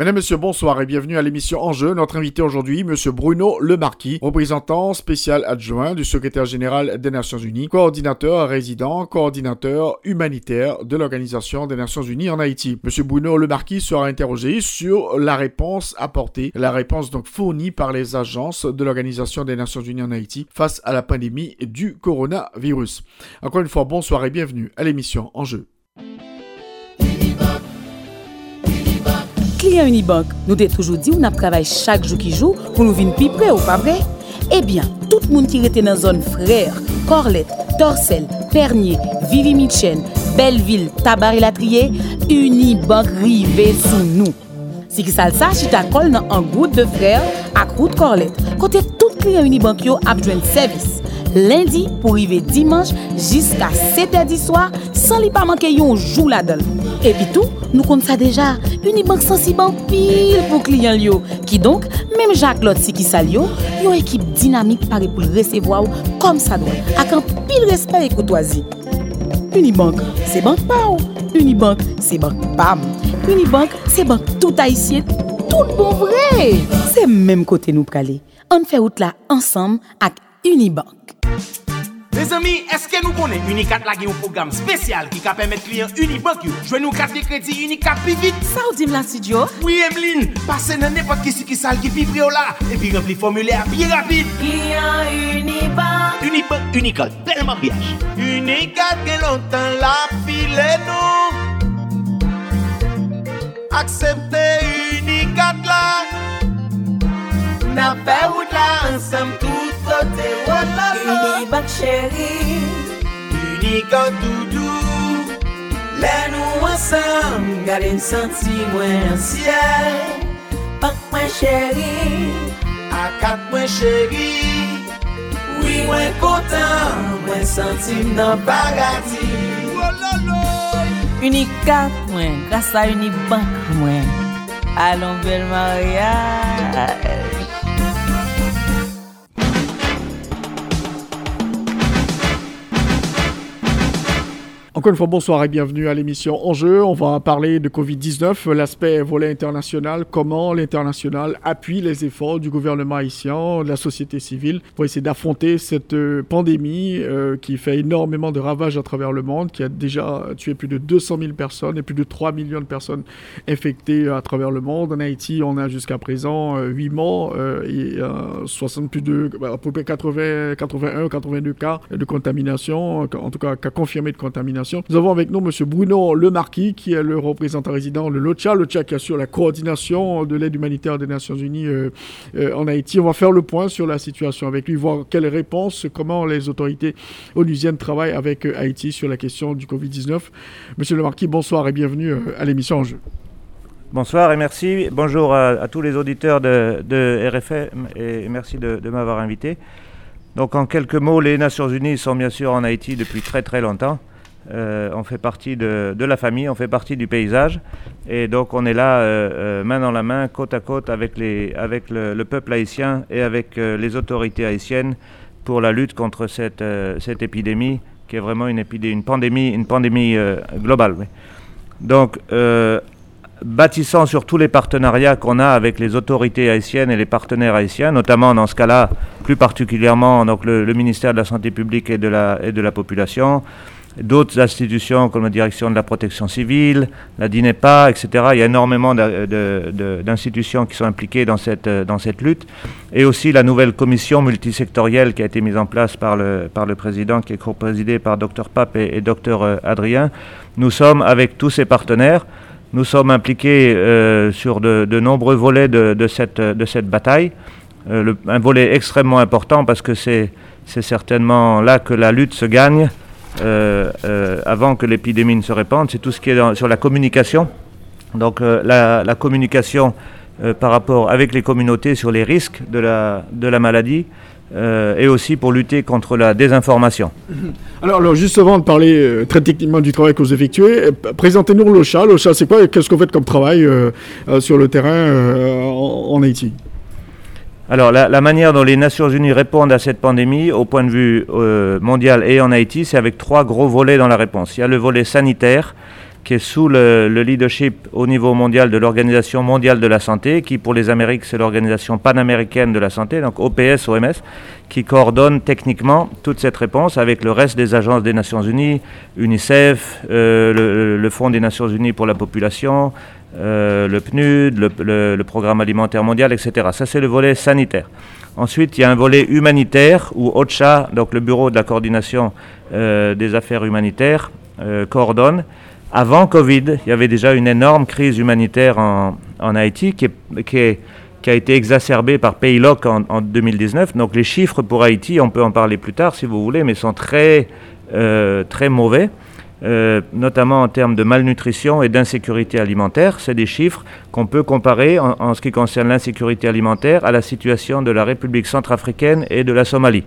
Mesdames, Messieurs, bonsoir et bienvenue à l'émission Enjeu. Notre invité aujourd'hui, Monsieur Bruno Lemarquis, représentant spécial adjoint du secrétaire général des Nations Unies, coordinateur résident, coordinateur humanitaire de l'Organisation des Nations Unies en Haïti. Monsieur Bruno Lemarquis sera interrogé sur la réponse apportée, la réponse donc fournie par les agences de l'Organisation des Nations Unies en Haïti face à la pandémie du coronavirus. Encore une fois, bonsoir et bienvenue à l'émission Enjeu. kliyen Unibank. Nou te toujou di ou nap travay chak jou ki jou pou nou vin pi pre ou pa bre. Ebyen, tout moun ki rete nan zon frèr, korlet, torsel, pernye, vivi mitchen, belvil, tabari latriye, Unibank rive sou nou. Si ki sal sa, chita kol nan an gout de frèr ak gout korlet. Kote tout client Unibank yo a besoin de service. Lundi pour arriver dimanche jusqu'à 7h du soir sans li pas manquer un jour là-dedans. Et puis tout, nous comptons ça déjà. Unibank sensible en pile pour clients yo. Qui donc, même Jacques Lot si qui ça yo, yo équipe dynamique paré pour le recevoir comme ça doit. Avec un pile respect et courtoisie. Unibank, c'est banque pa ou. Unibank, c'est banque pam. Unibank, c'est banque tout haïtien, tout bon vre. Se menm kote nou prale, an fe out la ansam ak Unibank. Me zami, eske nou konen Unikat la gen yon program spesyal ki ka pemet kliyen Unibank yo? Jwen nou kat de kredi Unikat pi vit? Sa ou dim la studio? Oui, Emeline, pase nan nepot kisi ki sal ki pi pre o la, epi rempli formule a pi rapide. Kliyen Unibank. Unibank, Unikat, belman piyaj. Unikat gen lontan la file nou, aksepte Unibank. kat la. Na fe wout la ansam tout kote wot la sa Uni bak cheri. Uni kat doudou Le nou ansam Gade m senti mwen an siel. Pak mwen cheri. A kat mwen cheri. Oui mwen kontan Mwen senti m nan bagati. Unik kat mwen, grasa unik bank mwen. Allons ver Maria. Encore une fois, bonsoir et bienvenue à l'émission Enjeu. On va parler de Covid-19, l'aspect volet international, comment l'international appuie les efforts du gouvernement haïtien, de la société civile pour essayer d'affronter cette euh, pandémie euh, qui fait énormément de ravages à travers le monde, qui a déjà tué plus de 200 000 personnes et plus de 3 millions de personnes infectées à travers le monde. En Haïti, on a jusqu'à présent euh, 8 morts euh, et euh, 60 plus de, à peu près 80, 81, 82 cas de contamination, en tout cas cas confirmés de contamination. Nous avons avec nous M. Bruno Lemarquis, qui est le représentant résident de l'OCHA, l'OCHA qui assure la coordination de l'aide humanitaire des Nations Unies euh, euh, en Haïti. On va faire le point sur la situation avec lui, voir quelles réponses, comment les autorités onusiennes travaillent avec euh, Haïti sur la question du Covid-19. Monsieur Lemarquis, bonsoir et bienvenue à l'émission En Jeu. Bonsoir et merci. Bonjour à, tous les auditeurs de, de RFM et merci de m'avoir invité. Donc en quelques mots, les Nations Unies sont bien sûr en Haïti depuis très très longtemps. Euh, on fait partie de, la famille, on fait partie du paysage. Et donc on est là euh, euh, main dans la main, côte à côte avec, le, le peuple haïtien et avec les autorités haïtiennes pour la lutte contre cette, épidémie qui est vraiment une, pandémie, globale. Donc bâtissant sur tous les partenariats qu'on a avec les autorités haïtiennes et les partenaires haïtiens, notamment dans ce cas-là, plus particulièrement donc le, ministère de la Santé publique et de la Population, d'autres institutions comme la direction de la protection civile, la DINEPA, etc. Il y a énormément d'institutions qui sont impliquées dans cette, lutte. Et aussi la nouvelle commission multisectorielle qui a été mise en place par le, président, qui est co-présidée par Dr Pape et, et Dr euh, Adrien. Nous sommes avec tous ces partenaires. Nous sommes impliqués euh, sur de, nombreux volets de, cette, bataille. Euh, un volet extrêmement important parce que c'est certainement là que la lutte se gagne avant que l'épidémie ne se répande, c'est tout ce qui est sur la communication. Donc la, communication par rapport avec les communautés sur les risques de la, de la maladie, euh, et aussi pour lutter contre la désinformation. Alors, alors juste avant de parler euh, très techniquement du travail que vous effectuez, euh, présentez-nous l'OCHA. L'OCHA, c'est quoi Qu'est-ce que vous faites comme travail sur le terrain en, Haïti? Alors, la, manière dont les Nations Unies répondent à cette pandémie, au point de vue mondial et en Haïti, c'est avec trois gros volets dans la réponse. Il y a le volet sanitaire, qui est sous le, leadership au niveau mondial de l'Organisation mondiale de la santé, qui pour les Amériques c'est l'Organisation panaméricaine de la santé, donc OPS, OMS, qui coordonne techniquement toute cette réponse avec le reste des agences des Nations Unies, UNICEF, euh, le, Fonds des Nations Unies pour la population, euh, le PNUD, le, Programme alimentaire mondial, etc. Ça c'est le volet sanitaire. Ensuite, il y a un volet humanitaire où OCHA, donc le Bureau de la coordination euh, des affaires humanitaires, coordonne avant Covid, il y avait déjà une énorme crise humanitaire en, Haïti qui, a été exacerbée par Paylock en, en, 2019. Donc les chiffres pour Haïti, on peut en parler plus tard si vous voulez, mais sont très, euh, très mauvais. Euh, notamment en termes de malnutrition et d'insécurité alimentaire. C'est des chiffres qu'on peut comparer en, ce qui concerne l'insécurité alimentaire à la situation de la République centrafricaine et de la Somalie.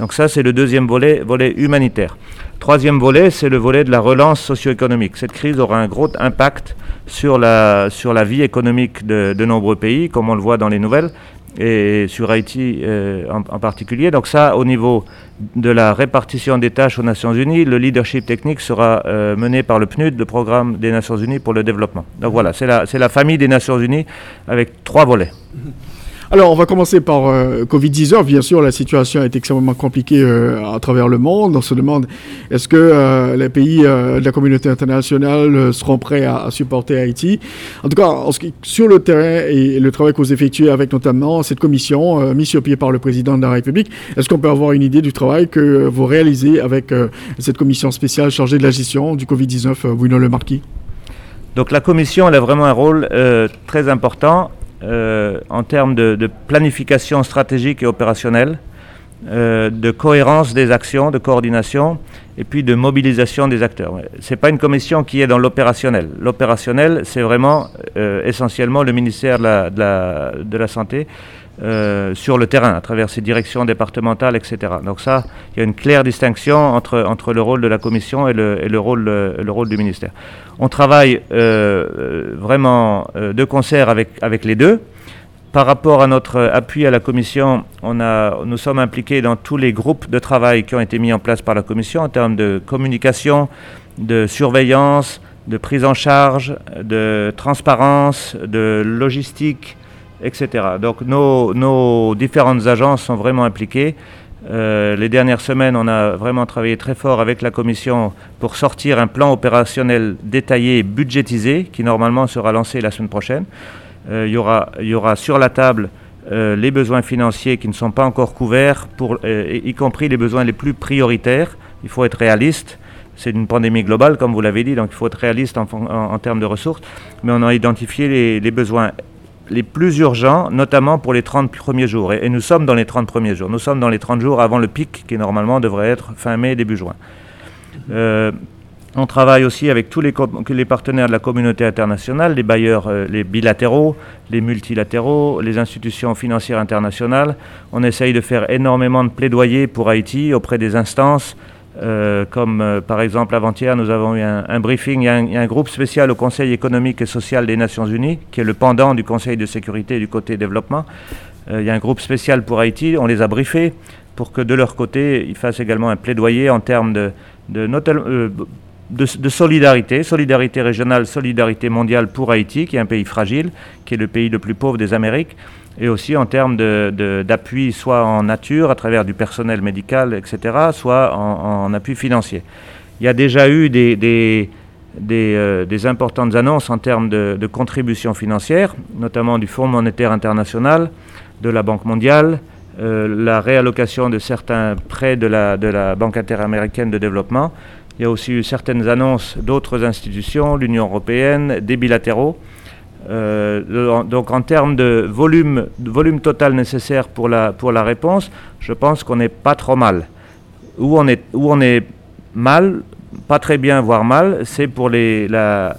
Donc ça, c'est le deuxième volet, volet humanitaire. Troisième volet, c'est le volet de la relance socio-économique. Cette crise aura un gros impact sur la, vie économique de nombreux pays, comme on le voit dans les nouvelles, et sur Haïti euh, en, particulier. Donc ça, au niveau de la répartition des tâches aux Nations Unies, le leadership technique sera euh, mené par le PNUD, le Programme des Nations Unies pour le développement. Donc voilà, c'est la, la famille des Nations Unies avec trois volets. Alors, on va commencer par euh, Covid-19. Bien sûr, la situation est extrêmement compliquée euh, à travers le monde. On se demande est-ce que euh, les pays de la communauté internationale seront prêts à, supporter Haïti? En tout cas, sur le terrain et le travail que vous effectuez avec notamment cette commission mise sur pied par le président de la République, est-ce qu'on peut avoir une idée du travail que vous réalisez avec cette commission spéciale chargée de la gestion du Covid-19, Bruno Le Marquis? Donc la commission elle a vraiment un rôle très important euh, en termes de, planification stratégique et opérationnelle, euh, de cohérence des actions, de coordination, et puis de mobilisation des acteurs. Ce n'est pas une commission qui est dans l'opérationnel. L'opérationnel, c'est vraiment euh, essentiellement le ministère de la, Santé euh, sur le terrain, à travers ses directions départementales, etc. Donc ça, il y a une claire distinction entre, entre le rôle de la commission et le, et le, rôle, le, rôle du ministère. On travaille euh, vraiment euh, de concert avec, avec les deux. Par rapport à notre appui à la Commission, on a, nous sommes impliqués dans tous les groupes de travail qui ont été mis en place par la Commission en termes de communication, de surveillance, de prise en charge, de transparence, de logistique, Donc nos, différentes agences sont vraiment impliquées. Euh, les dernières semaines, on a vraiment travaillé très fort avec la Commission pour sortir un plan opérationnel détaillé, budgétisé, qui normalement sera lancé la semaine prochaine. Euh, il y, aura, sur la table euh, les besoins financiers qui ne sont pas encore couverts, y compris les besoins les plus prioritaires. Il faut être réaliste. C'est une pandémie globale, comme vous l'avez dit, donc il faut être réaliste en, termes de ressources. Mais on a identifié les, les besoins les plus urgents, notamment pour les 30 premiers jours. Et, nous sommes dans les 30 premiers jours. Nous sommes dans les 30 jours avant le pic qui normalement devrait être fin mai, début juin. Euh, on travaille aussi avec tous les, partenaires de la communauté internationale, les bailleurs, euh, les bilatéraux, les multilatéraux, les institutions financières internationales. On essaye de faire énormément de plaidoyer pour Haïti auprès des instances euh, comme euh, par exemple avant-hier, nous avons eu un, briefing, il y, a un, groupe spécial au Conseil économique et social des Nations Unies, qui est le pendant du Conseil de sécurité du côté développement. Euh, il y a un groupe spécial pour Haïti, on les a briefés pour que de leur côté, ils fassent également un plaidoyer en termes de, solidarité, solidarité régionale, solidarité mondiale pour Haïti, qui est un pays fragile, qui est le pays le plus pauvre des Amériques et aussi en termes d'appui, soit en nature, à travers du personnel médical, etc., soit en, appui financier. Il y a déjà eu des, euh, importantes annonces en termes de, de contributions financières, notamment du Fonds monétaire international, de la Banque mondiale, euh, la réallocation de certains prêts de la, de la Banque interaméricaine de développement. Il y a aussi eu certaines annonces d'autres institutions, l'Union européenne, des bilatéraux. Euh, donc en termes de volume, total nécessaire pour la, réponse, je pense qu'on n'est pas trop mal. Où on est, mal, pas très bien, voire mal, c'est pour la,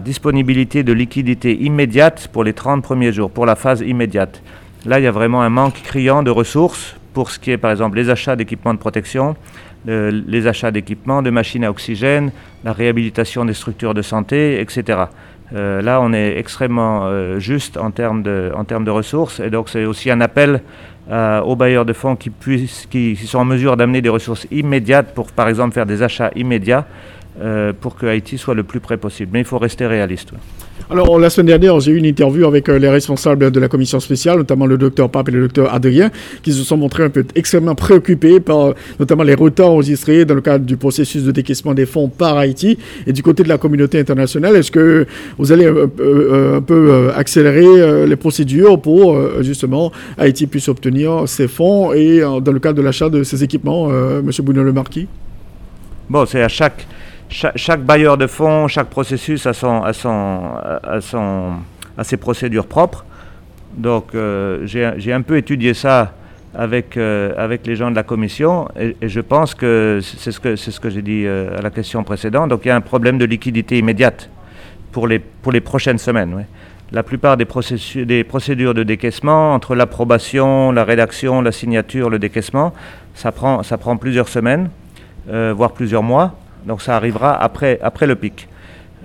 disponibilité de liquidité immédiate pour les 30 premiers jours, pour la phase immédiate. Là, il y a vraiment un manque criant de ressources pour ce qui est, par exemple, les achats d'équipements de protection, les achats d'équipements, de machines à oxygène, la réhabilitation des structures de santé, etc. Euh, là, on est extrêmement euh, juste en termes, de, ressources, et donc c'est aussi un appel aux bailleurs de fonds qui, puissent, qui sont en mesure d'amener des ressources immédiates pour, par exemple, faire des achats immédiats euh, pour que Haïti soit le plus près possible. Mais il faut rester réaliste. Alors, la semaine dernière, j'ai eu une interview avec euh, les responsables de la commission spéciale, notamment le docteur Pape et le docteur Adrien, qui se sont montrés un peu extrêmement préoccupés par notamment les retards enregistrés dans le cadre du processus de décaissement des fonds par Haïti. Et du côté de la communauté internationale, est-ce que vous allez euh, un peu accélérer les procédures pour justement Haïti puisse obtenir ses fonds et dans le cadre de l'achat de ses équipements, M. Bounon le Marquis Bon, c'est à chaque chaque, bailleur de fonds, chaque processus a, son, a, son, a, son, a ses procédures propres. Donc euh, j'ai un peu étudié ça avec, euh, avec les gens de la commission et, je pense que c'est ce que, ce que j'ai dit euh, à la question précédente. Donc il y a un problème de liquidité immédiate pour les, pour les prochaines semaines. La plupart des, des procédures de décaissement, entre l'approbation, la rédaction, la signature, le décaissement, ça prend, ça prend plusieurs semaines, voire plusieurs mois. Donc ça arrivera après, le pic.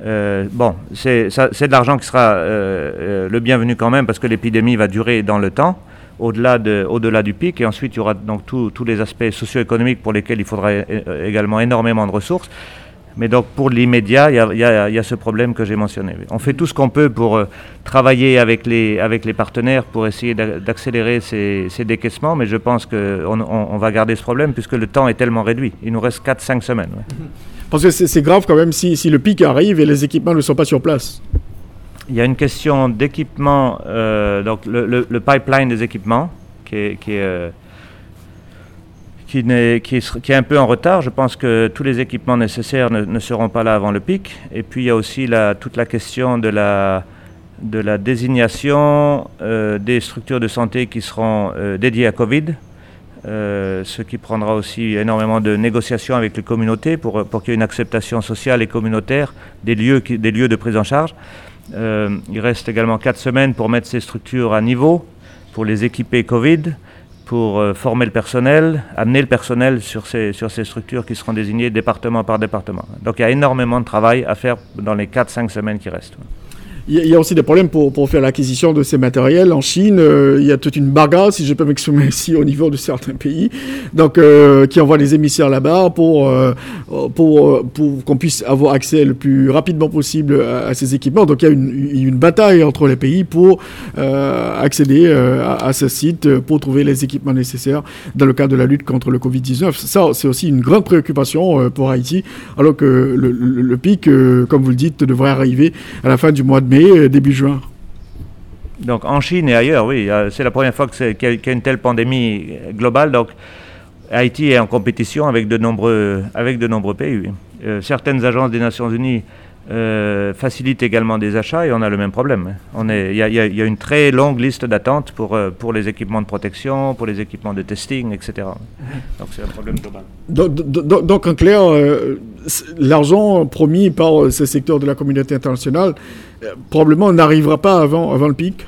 Euh, bon, c'est de l'argent qui sera euh, euh, le bienvenu quand même parce que l'épidémie va durer dans le temps, au-delà de, au -delà du pic, et ensuite il y aura donc tous les aspects socio-économiques pour lesquels il faudra également énormément de ressources. Mais donc pour l'immédiat, il y, y, a ce problème que j'ai mentionné. On fait tout ce qu'on peut pour travailler avec les, avec les partenaires pour essayer d'accélérer ces, ces, décaissements, mais je pense qu'on on, va garder ce problème puisque le temps est tellement réduit. Il nous reste 4-5 semaines. Parce que c'est grave quand même si, si, le pic arrive et les équipements ne sont pas sur place. Il y a une question d'équipement, euh, donc le, le, pipeline des équipements qui est, qui est, euh, qui, est, un peu en retard. Je pense que tous les équipements nécessaires ne, seront pas là avant le pic. Et puis il y a aussi toute la question de la, désignation euh, des structures de santé qui seront euh, dédiées à Covid. Euh, ce qui prendra aussi énormément de négociations avec les communautés pour, qu'il y ait une acceptation sociale et communautaire des lieux, des lieux de prise en charge. Il reste également quatre semaines pour mettre ces structures à niveau, pour les équiper Covid, pour euh, former le personnel, amener le personnel sur ces, sur ces structures qui seront désignées département par département. Donc il y a énormément de travail à faire dans les 4-5 semaines qui restent. Il y, a aussi des problèmes pour, pour faire l'acquisition de ces matériels. En Chine, euh, il y a toute une bagarre, si je peux m'exprimer ici, au niveau de certains pays, donc euh, qui envoient des émissaires là-bas pour, euh, pour, pour qu'on puisse avoir accès le plus rapidement possible à, ces équipements. Donc il y a une, bataille entre les pays pour accéder à, à, ce site, pour trouver les équipements nécessaires dans le cadre de la lutte contre le Covid-19. Ça, c'est aussi une grande préoccupation pour Haïti, alors que le, le pic, comme vous le dites, devrait arriver à la fin du mois de mai euh, début juin. Donc en Chine et ailleurs, oui, c'est la première fois qu'il y, a une telle pandémie globale. Donc Haïti est en compétition avec de nombreux, avec de nombreux pays. Euh, certaines agences des Nations Unies euh, facilite également des achats et on a le même problème. Il y, a une très longue liste d'attente pour, euh, pour les équipements de protection, pour les équipements de testing, etc. Donc c'est un problème global. Donc, en clair, euh, l'argent promis par ce secteur de la communauté internationale probablement n'arrivera pas avant, avant le pic?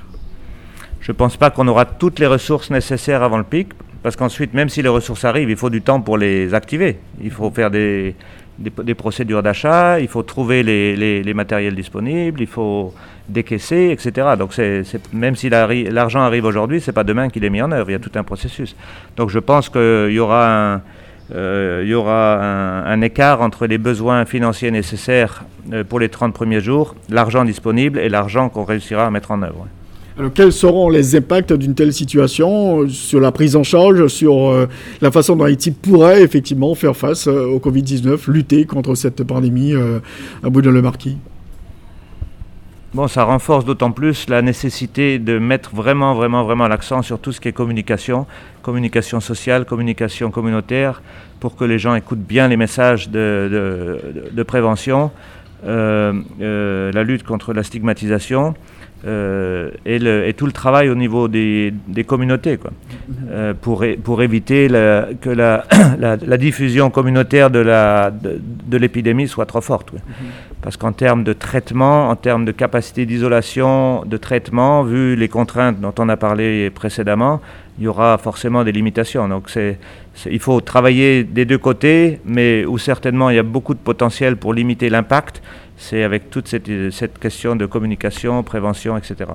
Je ne pense pas qu'on aura toutes les ressources nécessaires avant le pic, parce qu'ensuite, même si les ressources arrivent, il faut du temps pour les activer. Il faut faire des des, procédures d'achat, il faut trouver les, matériels disponibles, il faut décaisser, etc. Donc c'est, même si l'argent arrive aujourd'hui, ce n'est pas demain qu'il est mis en œuvre, il y a tout un processus. Donc je pense qu'il y aura un, euh, y aura un, écart entre les besoins financiers nécessaires euh, pour les 30 premiers jours, l'argent disponible et l'argent qu'on réussira à mettre en œuvre. Alors, quels seront les impacts d'une telle situation euh, sur la prise en charge, sur euh, la façon dont Haïti pourrait effectivement faire face euh, au Covid-19, lutter contre cette pandémie à bout de le marquis Bon, ça renforce d'autant plus la nécessité de mettre vraiment, vraiment, vraiment l'accent sur tout ce qui est communication, communication sociale, communication communautaire, pour que les gens écoutent bien les messages de, prévention, la lutte contre la stigmatisation et, tout le travail au niveau des, communautés, quoi, pour, éviter que la, diffusion communautaire de l'épidémie soit trop forte. Parce qu'en termes de traitement, en termes de capacité d'isolation, de traitement, vu les contraintes dont on a parlé précédemment, il y aura forcément des limitations. Donc il faut travailler des deux côtés, mais où certainement il y a beaucoup de potentiel pour limiter l'impact, c'est avec toute cette, cette question de communication, prévention, etc.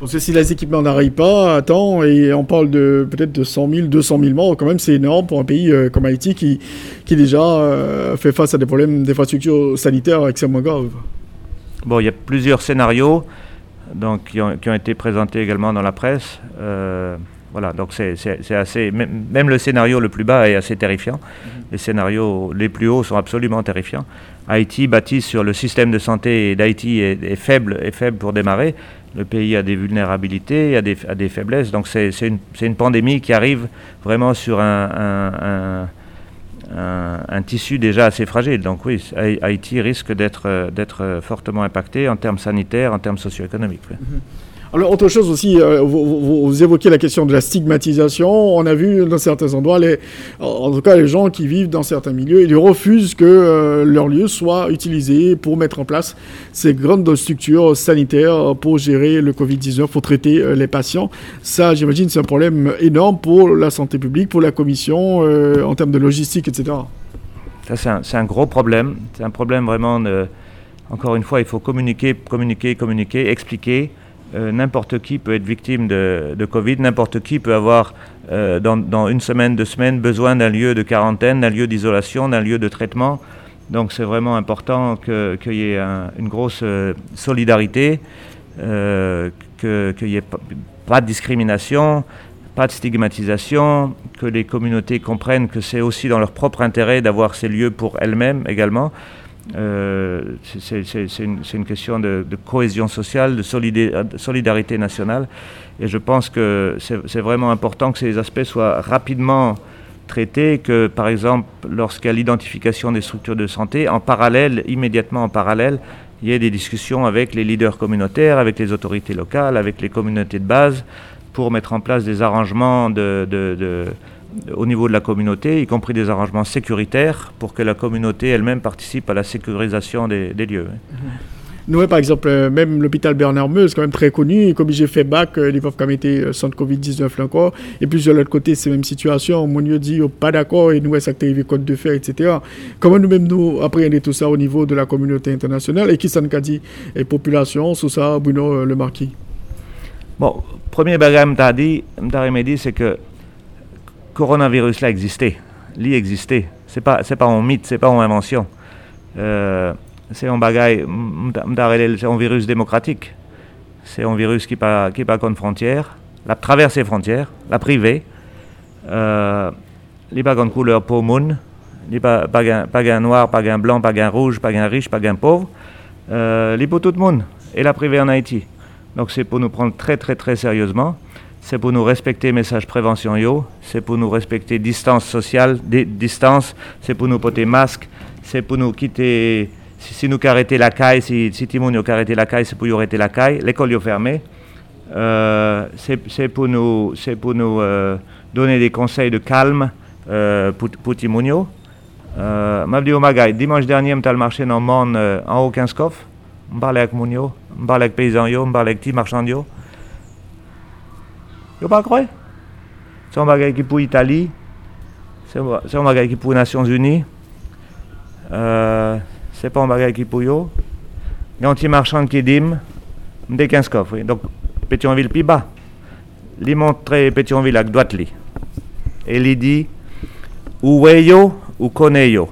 Parce que si les équipements n'arrivent pas à temps, et on parle de peut-être de 100 000, 200 000 morts, quand même c'est énorme pour un pays euh, comme Haïti qui, qui déjà euh, fait face à des problèmes d'infrastructures sanitaires extrêmement graves. Bon, il y a plusieurs scénarios donc, qui, ont, qui ont été présentés également dans la presse. Euh, voilà, donc c'est assez. Même le scénario le plus bas est assez terrifiant. Mhm. Les scénarios les plus hauts sont absolument terrifiants. Haïti, bâti sur le système de santé d'Haïti, est, faible, est faible pour démarrer. Le pays a des vulnérabilités, a des, a des faiblesses. Donc c'est une, une, pandémie qui arrive vraiment sur un, un, un, tissu déjà assez fragile. Donc oui, Haïti risque d'être fortement impacté en termes sanitaires, en termes socio-économiques. Mhm. Autre chose aussi, euh, vous, évoquez la question de la stigmatisation. On a vu dans certains endroits, les, en tout cas les gens qui vivent dans certains milieux, ils refusent que euh, leur lieu soit utilisé pour mettre en place ces grandes structures sanitaires pour gérer le Covid-19, pour traiter euh, les patients. Ça, j'imagine, c'est un problème énorme pour la santé publique, pour la commission, en termes de logistique, etc. Ça, c'est un, un, gros problème. C'est un problème vraiment de... Encore une fois, il faut communiquer, communiquer, communiquer, expliquer. Euh, n'importe qui peut être victime de, Covid, n'importe qui peut avoir euh, dans, une semaine, deux semaines besoin d'un lieu de quarantaine, d'un lieu d'isolation, d'un lieu de traitement. Donc c'est vraiment important qu'il y ait une grosse euh, solidarité, qu'il n'y ait pas de discrimination, pas de stigmatisation, que les communautés comprennent que c'est aussi dans leur propre intérêt d'avoir ces lieux pour elles-mêmes également. Euh, c'est une, question de, cohésion sociale, de, solidarité nationale. Et je pense que c'est vraiment important que ces aspects soient rapidement traités, que par exemple, lorsqu'il y a l'identification des structures de santé, en parallèle, immédiatement en parallèle, il y ait des discussions avec les leaders communautaires, avec les autorités locales, avec les communautés de base, pour mettre en place des arrangements de au niveau de la communauté, y compris des arrangements sécuritaires pour que la communauté elle-même participe à la sécurisation des, lieux. Nous, par exemple, euh, même l'hôpital Bernard Meuse, quand même très connu, comme j'ai fait bac, peuvent quand même été centre Covid-19 là encore. Et puis, de l'autre côté, c'est la même situation. Mon Dieu dit, oh, pas d'accord, et nous, ça arrivé côte de fer, etc. Comment nous-mêmes, nous, appréhender tout ça au niveau de la communauté internationale? Et qui s'en a dit, et population, sous ça, Bruno euh, Le Marquis Bon, premier bagage, dit, dit, c'est que coronavirus là existait, lui existait. C'est pas c'est pas un mythe, c'est pas une invention. Euh, c'est un bagaille, c'est un virus démocratique. C'est un virus qui pas qui pas contre frontières, la traverse les frontières, la privée. Euh, il pas de couleur pour monde, il pas pas pas noir, pas un blanc, pas un rouge, pas un riche, pas un pauvre. Euh, pour tout le monde et la privée en Haïti. Donc c'est pour nous prendre très très très sérieusement c'est pour nous respecter message prévention yo, c'est pour nous respecter distance sociale, distance, c'est pour nous porter masque, c'est pour nous quitter, si, nous arrêter la caille, si, si Timon nous la caille, c'est pour nous arrêter la caille, l'école est fermée, euh, c'est pour nous, pour nous euh, donner des conseils de calme euh, pour, pour Timounio. Euh, Magaï, dimanche dernier, je suis marché dans le monde en haut 15 coffres, je parlais avec Mounio, je avec paysan je parlais avec petit marchand Yo pas croire C'est un bagage qui pour l'Italie, c'est un bagage qui pour les Nations Unies, euh, c'est pas un bagage qui pour yo. Il y a un petit marchand qui dit, des 15 coffres. Donc, Pétionville plus bas. Il montre Pétionville avec droite. Et il dit, où est yo ou connaît yo?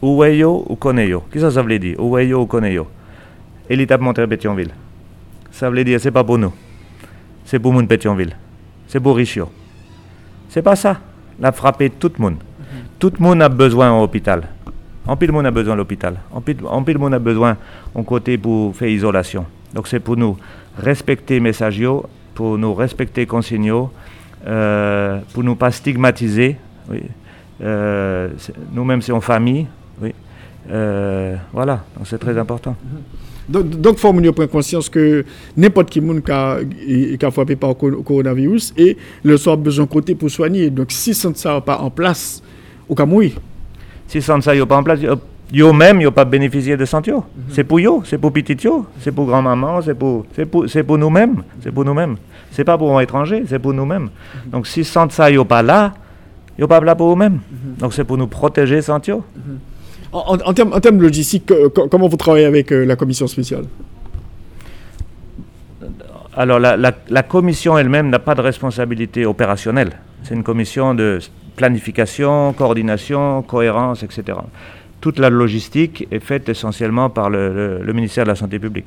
Où est yo ou connaît yo? Qu'est-ce que ça veut dire? Où est yo ou connaît yo? Et il t'a montré Pétionville. Ça veut dire, c'est pas pour nous c'est pour mon Pétionville. C'est pour Richio. C'est pas ça. La frappé tout le monde. Tout le monde a besoin d'un hôpital. En pile, le monde a besoin de l'hôpital. En pile, en le monde a besoin d'un côté pour faire isolation. Donc, c'est pour nous respecter messages, pour nous respecter consignes, euh, pour nous pas stigmatiser. Oui. Euh, nous-mêmes, c'est en famille. Oui. Euh, voilà, donc c'est très important. Donc, donc faut prendre conscience que n'importe qui monde qui a, frappé par le coronavirus et le soir besoin de côté pour soigner. Donc, si ça n'est pas en place, au cas mourir. Si ça n'est pas en place, yo même yo pas bénéficié de santé. Mhm. C'est pour yo, c'est pour petit yo, c'est pour grand-maman, c'est pour c'est pour c'est pour nous-mêmes, c'est pour nous-mêmes. C'est pas pour un étranger, c'est pour nous-mêmes. Mhm. Donc si sans ça yo pas là, yo pas là pour eux-mêmes. Mhm. Donc c'est pour nous protéger santé. En, termes, en termes logistiques, comment vous travaillez avec euh, la commission spéciale? Alors, la, commission elle-même n'a pas de responsabilité opérationnelle. C'est une commission de planification, coordination, cohérence, etc. Toute la logistique est faite essentiellement par le, ministère de la Santé publique.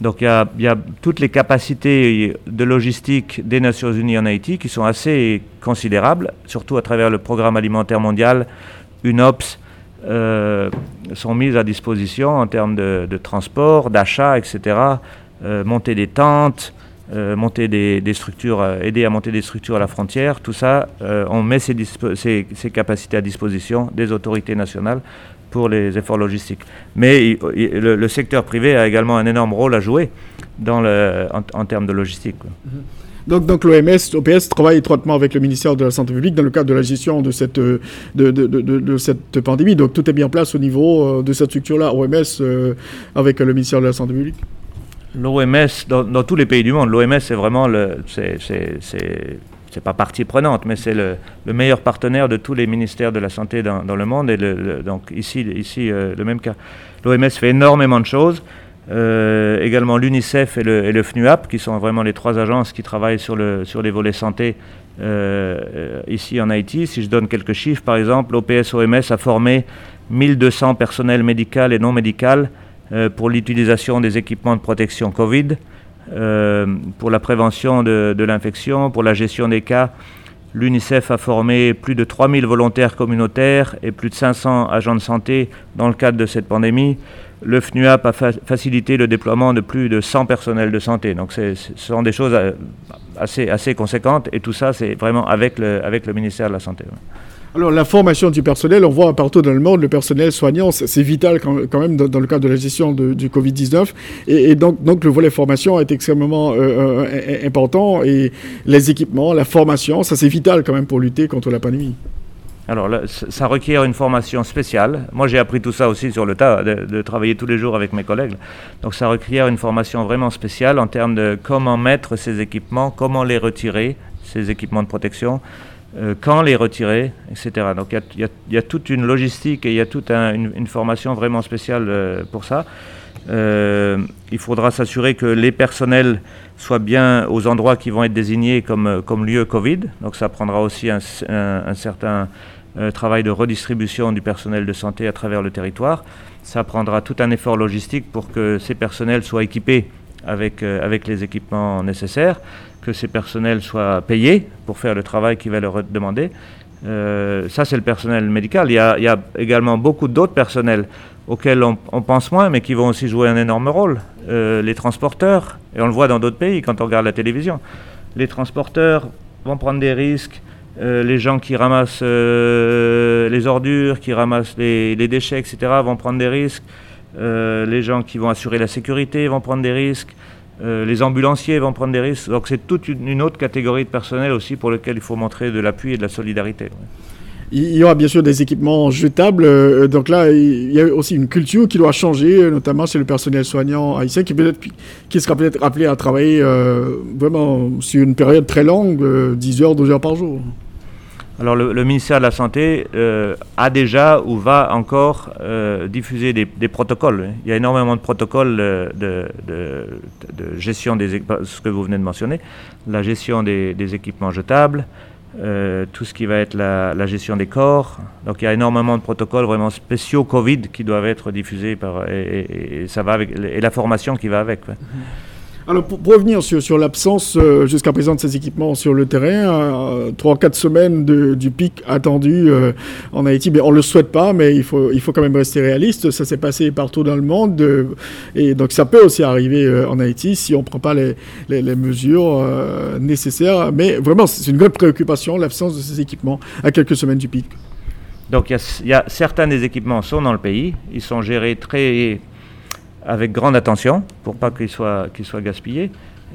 Donc il y, a toutes les capacités de logistique des Nations Unies en Haïti qui sont assez considérables, surtout à travers le programme alimentaire mondial, UNOPS, euh, sont mises à disposition en termes de, transport, d'achat, etc. Euh, monter des tentes, euh, monter des, structures, aider à monter des structures à la frontière, tout ça, on met ces, capacités à disposition des autorités nationales pour les efforts logistiques. Mais le, secteur privé a également un énorme rôle à jouer en, termes de logistique. Mm-hmm. Donc, donc l'OMS, OPS travaille étroitement avec le ministère de la Santé publique dans le cadre de la gestion de cette, de, de, cette pandémie. Donc tout est bien en place au niveau euh, de cette structure-là, OMS, euh, avec le ministère de la Santé publique. L'OMS, dans, tous les pays du monde, l'OMS c'est vraiment le, c'est pas partie prenante, mais c'est le, le, meilleur partenaire de tous les ministères de la santé dans, le monde. Et donc ici, ici euh, le même cas. L'OMS fait énormément de choses. Euh, également l'UNICEF et le, FNUAP, qui sont vraiment les trois agences qui travaillent sur, le, sur les volets santé euh, ici en Haïti. Si je donne quelques chiffres, par exemple, l'OPS-OMS a formé 1200 personnels médicaux et non médicaux euh, pour l'utilisation des équipements de protection Covid, pour la prévention de, de l'infection, pour la gestion des cas. L'UNICEF a formé plus de 3000 volontaires communautaires et plus de 500 agents de santé dans le cadre de cette pandémie le FNUAP a facilité le déploiement de plus de 100 personnels de santé. Donc ce sont des choses euh, assez, assez conséquentes et tout ça, c'est vraiment avec le, avec le ministère de la Santé. Alors la formation du personnel, on voit partout dans le monde, le personnel soignant, c'est vital quand, même dans, le cadre de la gestion du Covid-19. Et, donc, donc le volet formation est extrêmement euh, euh, important et les équipements, la formation, ça c'est vital quand même pour lutter contre la pandémie. Alors ça requiert une formation spéciale. Moi j'ai appris tout ça aussi sur le tas, de, travailler tous les jours avec mes collègues. Donc ça requiert une formation vraiment spéciale en termes de comment mettre ces équipements, comment les retirer, ces équipements de protection, euh, quand les retirer, etc. Donc il y, a toute une logistique et il y a toute une, formation vraiment spéciale euh, pour ça. Euh, il faudra s'assurer que les personnels soient bien aux endroits qui vont être désignés comme, comme lieu Covid. Donc ça prendra aussi un, certain euh, travail de redistribution du personnel de santé à travers le territoire. Ça prendra tout un effort logistique pour que ces personnels soient équipés avec, euh, avec les équipements nécessaires, que ces personnels soient payés pour faire le travail qui va leur être demandé. Euh, ça, c'est le personnel médical. Il y a, également beaucoup d'autres personnels auxquels on, pense moins, mais qui vont aussi jouer un énorme rôle. Les transporteurs, et on le voit dans d'autres pays quand on regarde la télévision. Les transporteurs vont prendre des risques, euh, les gens qui ramassent euh, les ordures, qui ramassent les, déchets, etc., vont prendre des risques. Euh, les gens qui vont assurer la sécurité vont prendre des risques. les ambulanciers vont prendre des risques. Donc c'est toute une, autre catégorie de personnel aussi pour lequel il faut montrer de l'appui et de la solidarité. Il y aura bien sûr des équipements jetables. Donc là, il y a aussi une culture qui doit changer, notamment chez le personnel soignant haïtien qui, peut qui sera peut-être appelé à travailler vraiment sur une période très longue, 10 heures, 12 heures par jour. Alors le, ministère de la Santé euh, a déjà ou va encore euh, diffuser des, protocoles. Il y a énormément de protocoles euh, de, gestion des ce que vous venez de mentionner, la gestion des, équipements jetables, tout ce qui va être la, gestion des corps. Donc il y a énormément de protocoles vraiment spéciaux Covid qui doivent être diffusés par et, ça va avec et la formation qui va avec. Mm-hmm. Alors pour, revenir sur, sur l'absence euh, jusqu'à présent de ces équipements sur le terrain, 3-4 euh, semaines du pic attendu euh, en Haïti, mais on ne le souhaite pas, mais il faut, il faut quand même rester réaliste. Ça s'est passé partout dans le monde et donc ça peut aussi arriver en Haïti si on ne prend pas les, les, mesures nécessaires. Mais vraiment, c'est une grande préoccupation, l'absence de ces équipements à quelques semaines du pic. Donc y, a certains des équipements sont dans le pays, ils sont gérés très avec grande attention pour pas qu'il soit, qu'il soit gaspillé.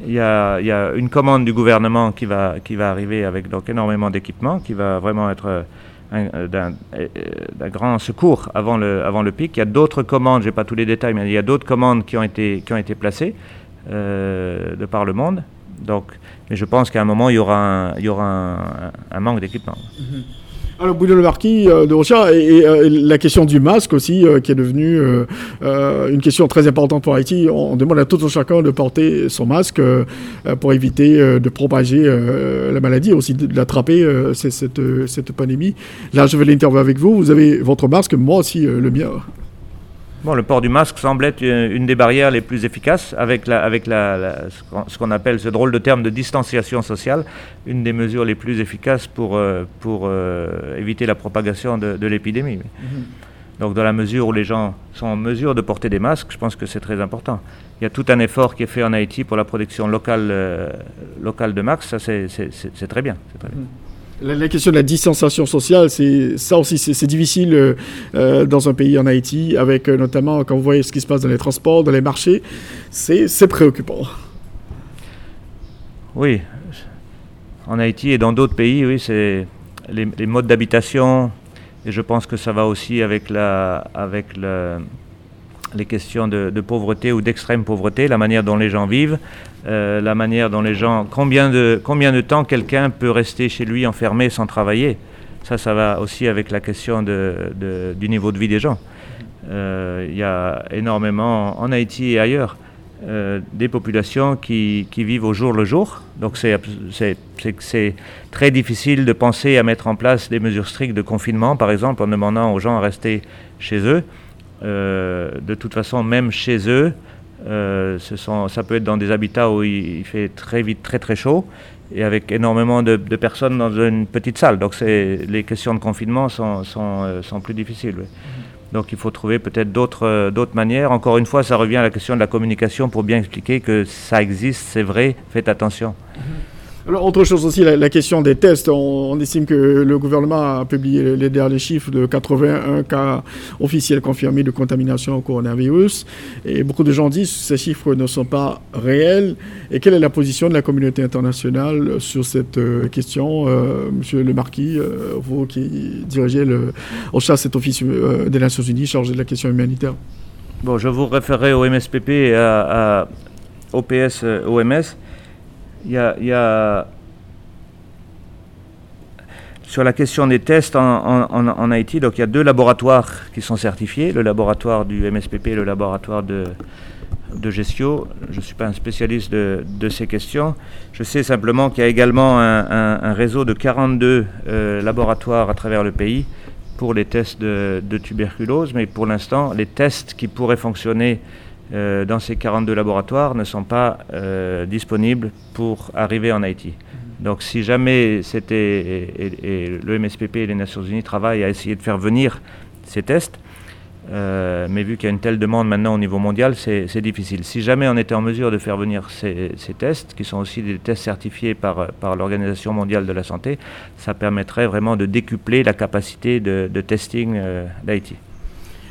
Il y, a, il y, a, une commande du gouvernement qui va, qui va arriver avec donc énormément d'équipements, qui va vraiment être d'un grand secours avant le, avant le pic. Il y a d'autres commandes, je n'ai pas tous les détails, mais il y a d'autres commandes qui ont été, qui ont été placées euh, de par le monde. Donc, mais je pense qu'à un moment, il y aura un, il y aura un, manque d'équipement. Mm -hmm. Alors, Bruno Le Marquis euh, de Rocha, et, et euh, la question du masque aussi, euh, qui est devenue euh, une question très importante pour Haïti. On, on, demande à tout un chacun de porter son masque pour éviter de propager la maladie, aussi d'attraper cette, cette, pandémie. Là, je vais l'interviewer avec vous. Vous avez votre masque, moi aussi le mien. Bon, le port du masque semble être une des barrières les plus efficaces avec, la, avec la, la, ce qu'on appelle ce drôle de terme de distanciation sociale, une des mesures les plus efficaces pour, euh, pour euh, éviter la propagation de, de l'épidémie. Mm -hmm. Donc dans la mesure où les gens sont en mesure de porter des masques, je pense que c'est très important. Il y a tout un effort qui est fait en Haïti pour la production locale, euh, locale de masques, ça c'est très bien. Très bien. Mm -hmm. La, question de la distanciation sociale, c'est ça aussi, c'est difficile euh, dans un pays en Haïti, avec euh, notamment quand vous voyez ce qui se passe dans les transports, dans les marchés, c'est préoccupant. Oui, en Haïti et dans d'autres pays, oui, c'est les, modes d'habitation, et je pense que ça va aussi avec la, avec le, les questions de pauvreté ou d'extrême pauvreté, la manière dont les gens vivent, euh, la manière dont les gens... Combien de, combien de temps quelqu'un peut rester chez lui enfermé sans travailler Ça, ça va aussi avec la question du niveau de vie des gens. Il euh, y a énormément, en Haïti et ailleurs, euh, des populations qui, qui, vivent au jour le jour. Donc c'est très difficile de penser à mettre en place des mesures strictes de confinement, par exemple, en demandant aux gens à rester chez eux. De toute façon, même chez eux, euh, ce sont, ça peut être dans des habitats où il, il, fait très vite très très chaud et avec énormément de, de personnes dans une petite salle. Donc les questions de confinement sont, sont, euh, sont plus difficiles. Oui. Donc il faut trouver peut-être d'autres euh, manières. Encore une fois, ça revient à la question de la communication pour bien expliquer que ça existe, c'est vrai, faites attention. Mm -hmm. Alors, autre chose aussi, la, question des tests. On, estime que le gouvernement a publié les, derniers chiffres de 81 cas officiels confirmés de contamination au coronavirus. Et beaucoup de gens disent que ces chiffres ne sont pas réels. Et quelle est la position de la communauté internationale sur cette euh, question euh, Monsieur le Marquis, euh, vous qui dirigez le, au chat cet office euh, des Nations Unies chargé de la question humanitaire? Bon, je vous référerai au MSPP et à, à OPS OMS. Il y, a, sur la question des tests en, Haïti, donc il y a deux laboratoires qui sont certifiés, le laboratoire du MSPP et le laboratoire de, de Gestio. Je ne suis pas un spécialiste de, ces questions. Je sais simplement qu'il y a également un, réseau de 42 euh, laboratoires à travers le pays pour les tests de tuberculose, mais pour l'instant, les tests qui pourraient fonctionner euh, dans ces 42 laboratoires ne sont pas euh, disponibles pour arriver en Haïti. Mmh. Donc si jamais c'était, et, et, et, le MSPP et les Nations Unies travaillent à essayer de faire venir ces tests, euh, mais vu qu'il y a une telle demande maintenant au niveau mondial, c'est difficile. Si jamais on était en mesure de faire venir ces, ces tests, qui sont aussi des tests certifiés par, par l'Organisation mondiale de la santé, ça permettrait vraiment de décupler la capacité de, de testing d'Haïti.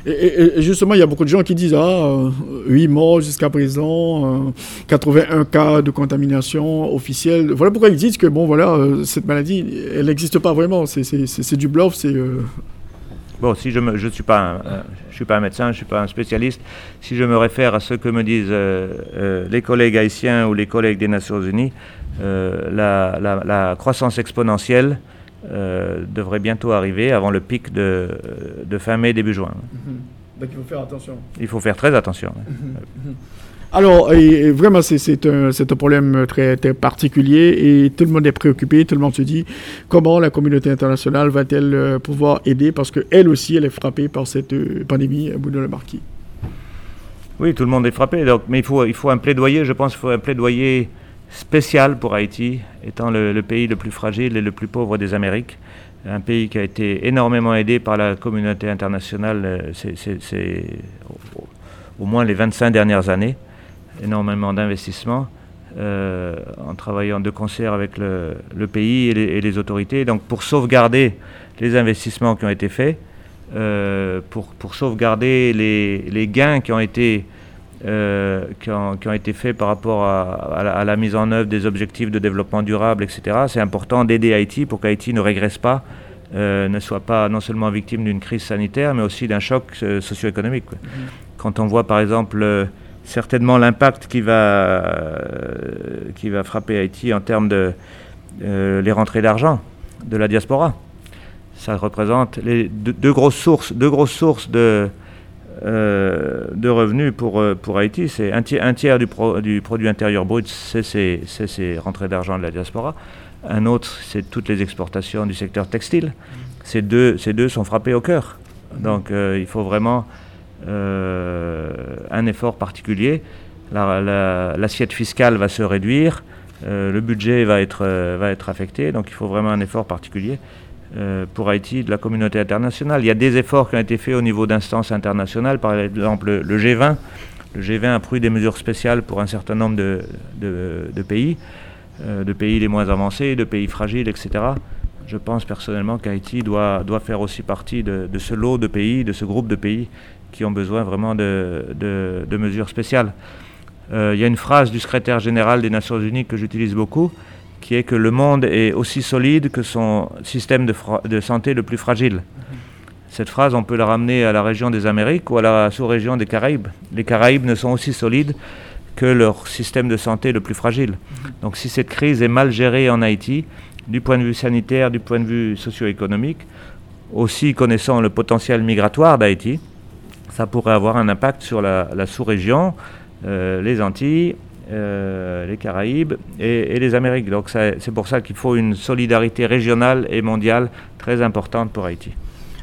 Et, justement, il y a beaucoup de gens qui disent ah, 8 morts jusqu'à présent, euh, 81 cas de contamination officielle. Voilà pourquoi ils disent que bon, voilà, euh, cette maladie, elle n'existe pas vraiment. C'est du bluff. C'est euh... bon. Si je je suis pas, euh, suis pas médecin, je suis pas un spécialiste. Si je me réfère à ce que me disent euh, les collègues haïtiens ou les collègues des Nations Unies, la, croissance exponentielle euh, devrait bientôt arriver avant le pic de, de fin mai, début juin. -hmm. Donc il faut faire attention. Il faut faire très attention. Mm -hmm. Alors, et, vraiment, c'est un, un, problème très, très, particulier et tout le monde est préoccupé, tout le monde se dit comment la communauté internationale va-t-elle euh, pouvoir aider parce qu'elle aussi, elle est frappée par cette euh, pandémie, Bruno Le Marquis. Oui, tout le monde est frappé, donc, mais il faut, il faut un plaidoyer, je pense qu'il faut un plaidoyer spécial pour Haïti, étant le, le, pays le plus fragile et le plus pauvre des Amériques. Un pays qui a été énormément aidé par la communauté internationale euh, au, moins les 25 dernières années. Énormément d'investissements euh, en travaillant de concert avec le, pays et les, autorités. Donc pour sauvegarder les investissements qui ont été faits, euh, pour, pour sauvegarder les, gains qui ont été euh, qui, ont, été faits par rapport à, la, mise en œuvre des objectifs de développement durable, etc. C'est important d'aider Haïti pour qu'Haïti ne régresse pas, euh, ne soit pas non seulement victime d'une crise sanitaire, mais aussi d'un choc euh, socio-économique. Mm-hmm. Quand on voit par exemple certainement l'impact qui va, qui va frapper Haïti en termes de les rentrées d'argent de la diaspora. Ça représente les deux, grosses sources, deux grosses sources de, euh, de revenus pour, euh, pour Haïti. C'est un, un tiers du, du produit intérieur brut, c'est ces rentrées d'argent de la diaspora. Un autre, c'est toutes les exportations du secteur textile. Ces deux, ces deux sont frappés au cœur. Donc euh, il faut vraiment un effort particulier. L'assiette fiscale va se réduire, le budget va être, va être affecté, donc il faut vraiment un effort particulier. Euh, pour Haïti de la communauté internationale. Il y a des efforts qui ont été faits au niveau d'instances internationales, par exemple le G20. Le G20 a pris des mesures spéciales pour un certain nombre de, pays, euh, de pays les moins avancés, de pays fragiles, etc. Je pense personnellement qu'Haïti doit, doit faire aussi partie de, ce lot de pays, de ce groupe de pays qui ont besoin vraiment de, mesures spéciales. Euh, il y a une phrase du secrétaire général des Nations Unies que j'utilise beaucoup, qui est que le monde est aussi solide que son système de, santé le plus fragile. Cette phrase, on peut la ramener à la région des Amériques ou à la sous-région des Caraïbes. Les Caraïbes ne sont aussi solides que leur système de santé le plus fragile. Donc si cette crise est mal gérée en Haïti, du point de vue sanitaire, du point de vue socio-économique, aussi connaissant le potentiel migratoire d'Haïti, ça pourrait avoir un impact sur la, sous-région, euh, les Antilles euh, les Caraïbes et, les Amériques. Donc c'est pour ça qu'il faut une solidarité régionale et mondiale très importante pour Haïti.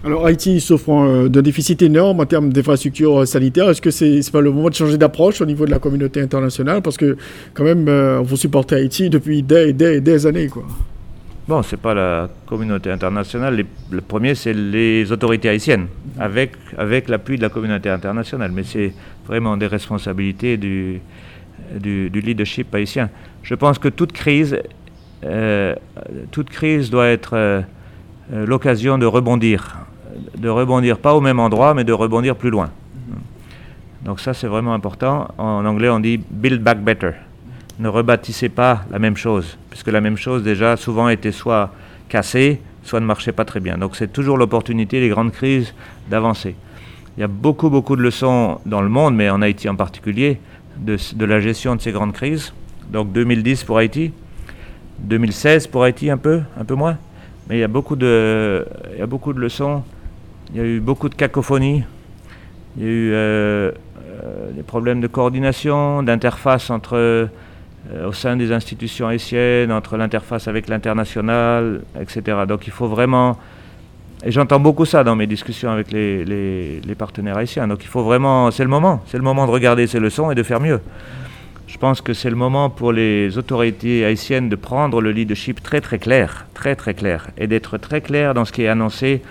Alors Haïti souffre euh, d'un déficit énorme en termes d'infrastructures euh, sanitaires. Est-ce que c'est n'est pas le moment de changer d'approche au niveau de la communauté internationale? Parce que quand même, vous supportez Haïti depuis des des, des années. Quoi. Bon, c'est pas la communauté internationale. le premier, c'est les autorités haïtiennes, avec, avec l'appui de la communauté internationale. Mais c'est vraiment des responsabilités du, du, leadership haïtien. Je pense que toute crise, euh, toute crise doit être euh, l'occasion de rebondir, de rebondir pas au même endroit, mais de rebondir plus loin. Donc ça, c'est vraiment important. En anglais, on dit build back better. Ne rebâtissez pas la même chose, puisque la même chose déjà souvent était soit cassée, soit ne marchait pas très bien. Donc c'est toujours l'opportunité, les grandes crises, d'avancer. Il y a beaucoup, beaucoup de leçons dans le monde, mais en Haïti en particulier, de, la gestion de ces grandes crises. Donc 2010 pour Haïti, 2016 pour Haïti un peu, un peu moins. Mais il y a beaucoup de, il y a beaucoup de leçons. Il y a eu beaucoup de cacophonie. Il y a eu euh, euh, des problèmes de coordination, d'interface entre euh, au sein des institutions haïtiennes, entre l'interface avec l'international, etc. Donc il faut vraiment et j'entends beaucoup ça dans mes discussions avec les, partenaires haïtiens. Donc il faut vraiment, c'est le moment, c'est le moment de regarder ces leçons et de faire mieux. Je pense que c'est le moment pour les autorités haïtiennes de prendre le leadership très très clair, très très clair, et d'être très clair dans ce qui est annoncé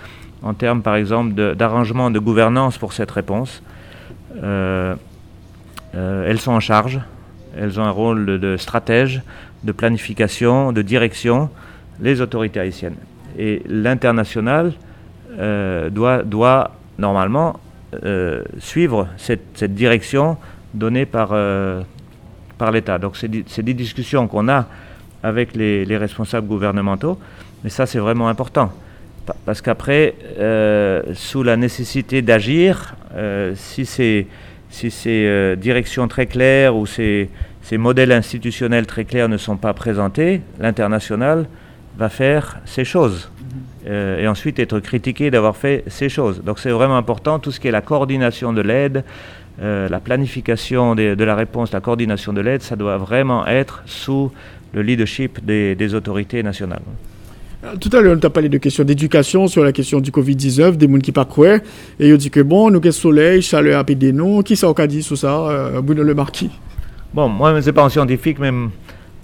en termes par exemple d'arrangement de, gouvernance pour cette réponse. Euh, euh, elles sont en charge, elles ont un rôle de, de stratège, de planification, de direction, les autorités haïtiennes. Et l'international euh, doit, doit normalement euh, suivre cette, direction donnée par, euh, par l'État. Donc c'est des discussions qu'on a avec les, les, responsables gouvernementaux, mais ça c'est vraiment important. Parce qu'après, sous la nécessité d'agir, si ces, si ces directions très claires ou ces, ces modèles institutionnels très clairs ne sont pas présentés, l'international va faire ces choses. Euh, et ensuite être critiqué d'avoir fait ces choses. Donc c'est vraiment important, tout ce qui est la coordination de l'aide, euh, la planification de la réponse, la coordination de l'aide, ça doit vraiment être sous le leadership des, autorités nationales. Euh, tout à l'heure, on t'a parlé de questions d'éducation sur la question du Covid-19, des gens qui parcourent. Et on dit que bon, nous, que soleil, chaleur, des noms. Qui ça, dit sur ça, euh, Bruno Le Marquis? Bon, moi, je ne suis pas un scientifique, mais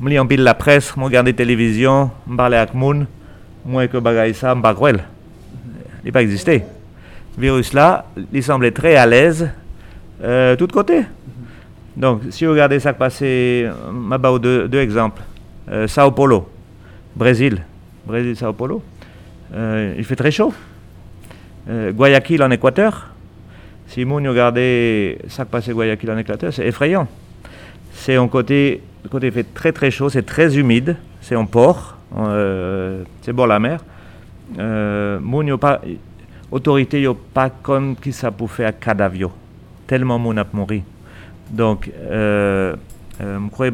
lis en pile la presse, je regarde la télévision, je parle avec les moi que bagaille ça, pas Il n'a pas existé. Virus là, il semblait très à l'aise, euh, tout côté. Donc, si vous regardez ça je vais deux, deux exemples. Euh, Sao Paulo, Brésil, Brésil, Sao Paulo, euh, il fait très chaud. Euh, Guayaquil en Équateur, Si vous regardez ça qui passe Guayaquil en éclateur, c'est effrayant. C'est en côté, côté fait très très chaud, c'est très humide, c'est en port, euh, c'est bord la mer. Euh, moun pas, autorité yo pas comme qui ça pour faire cadavio, tellement moun a mouru. Donc, euh, euh, je crois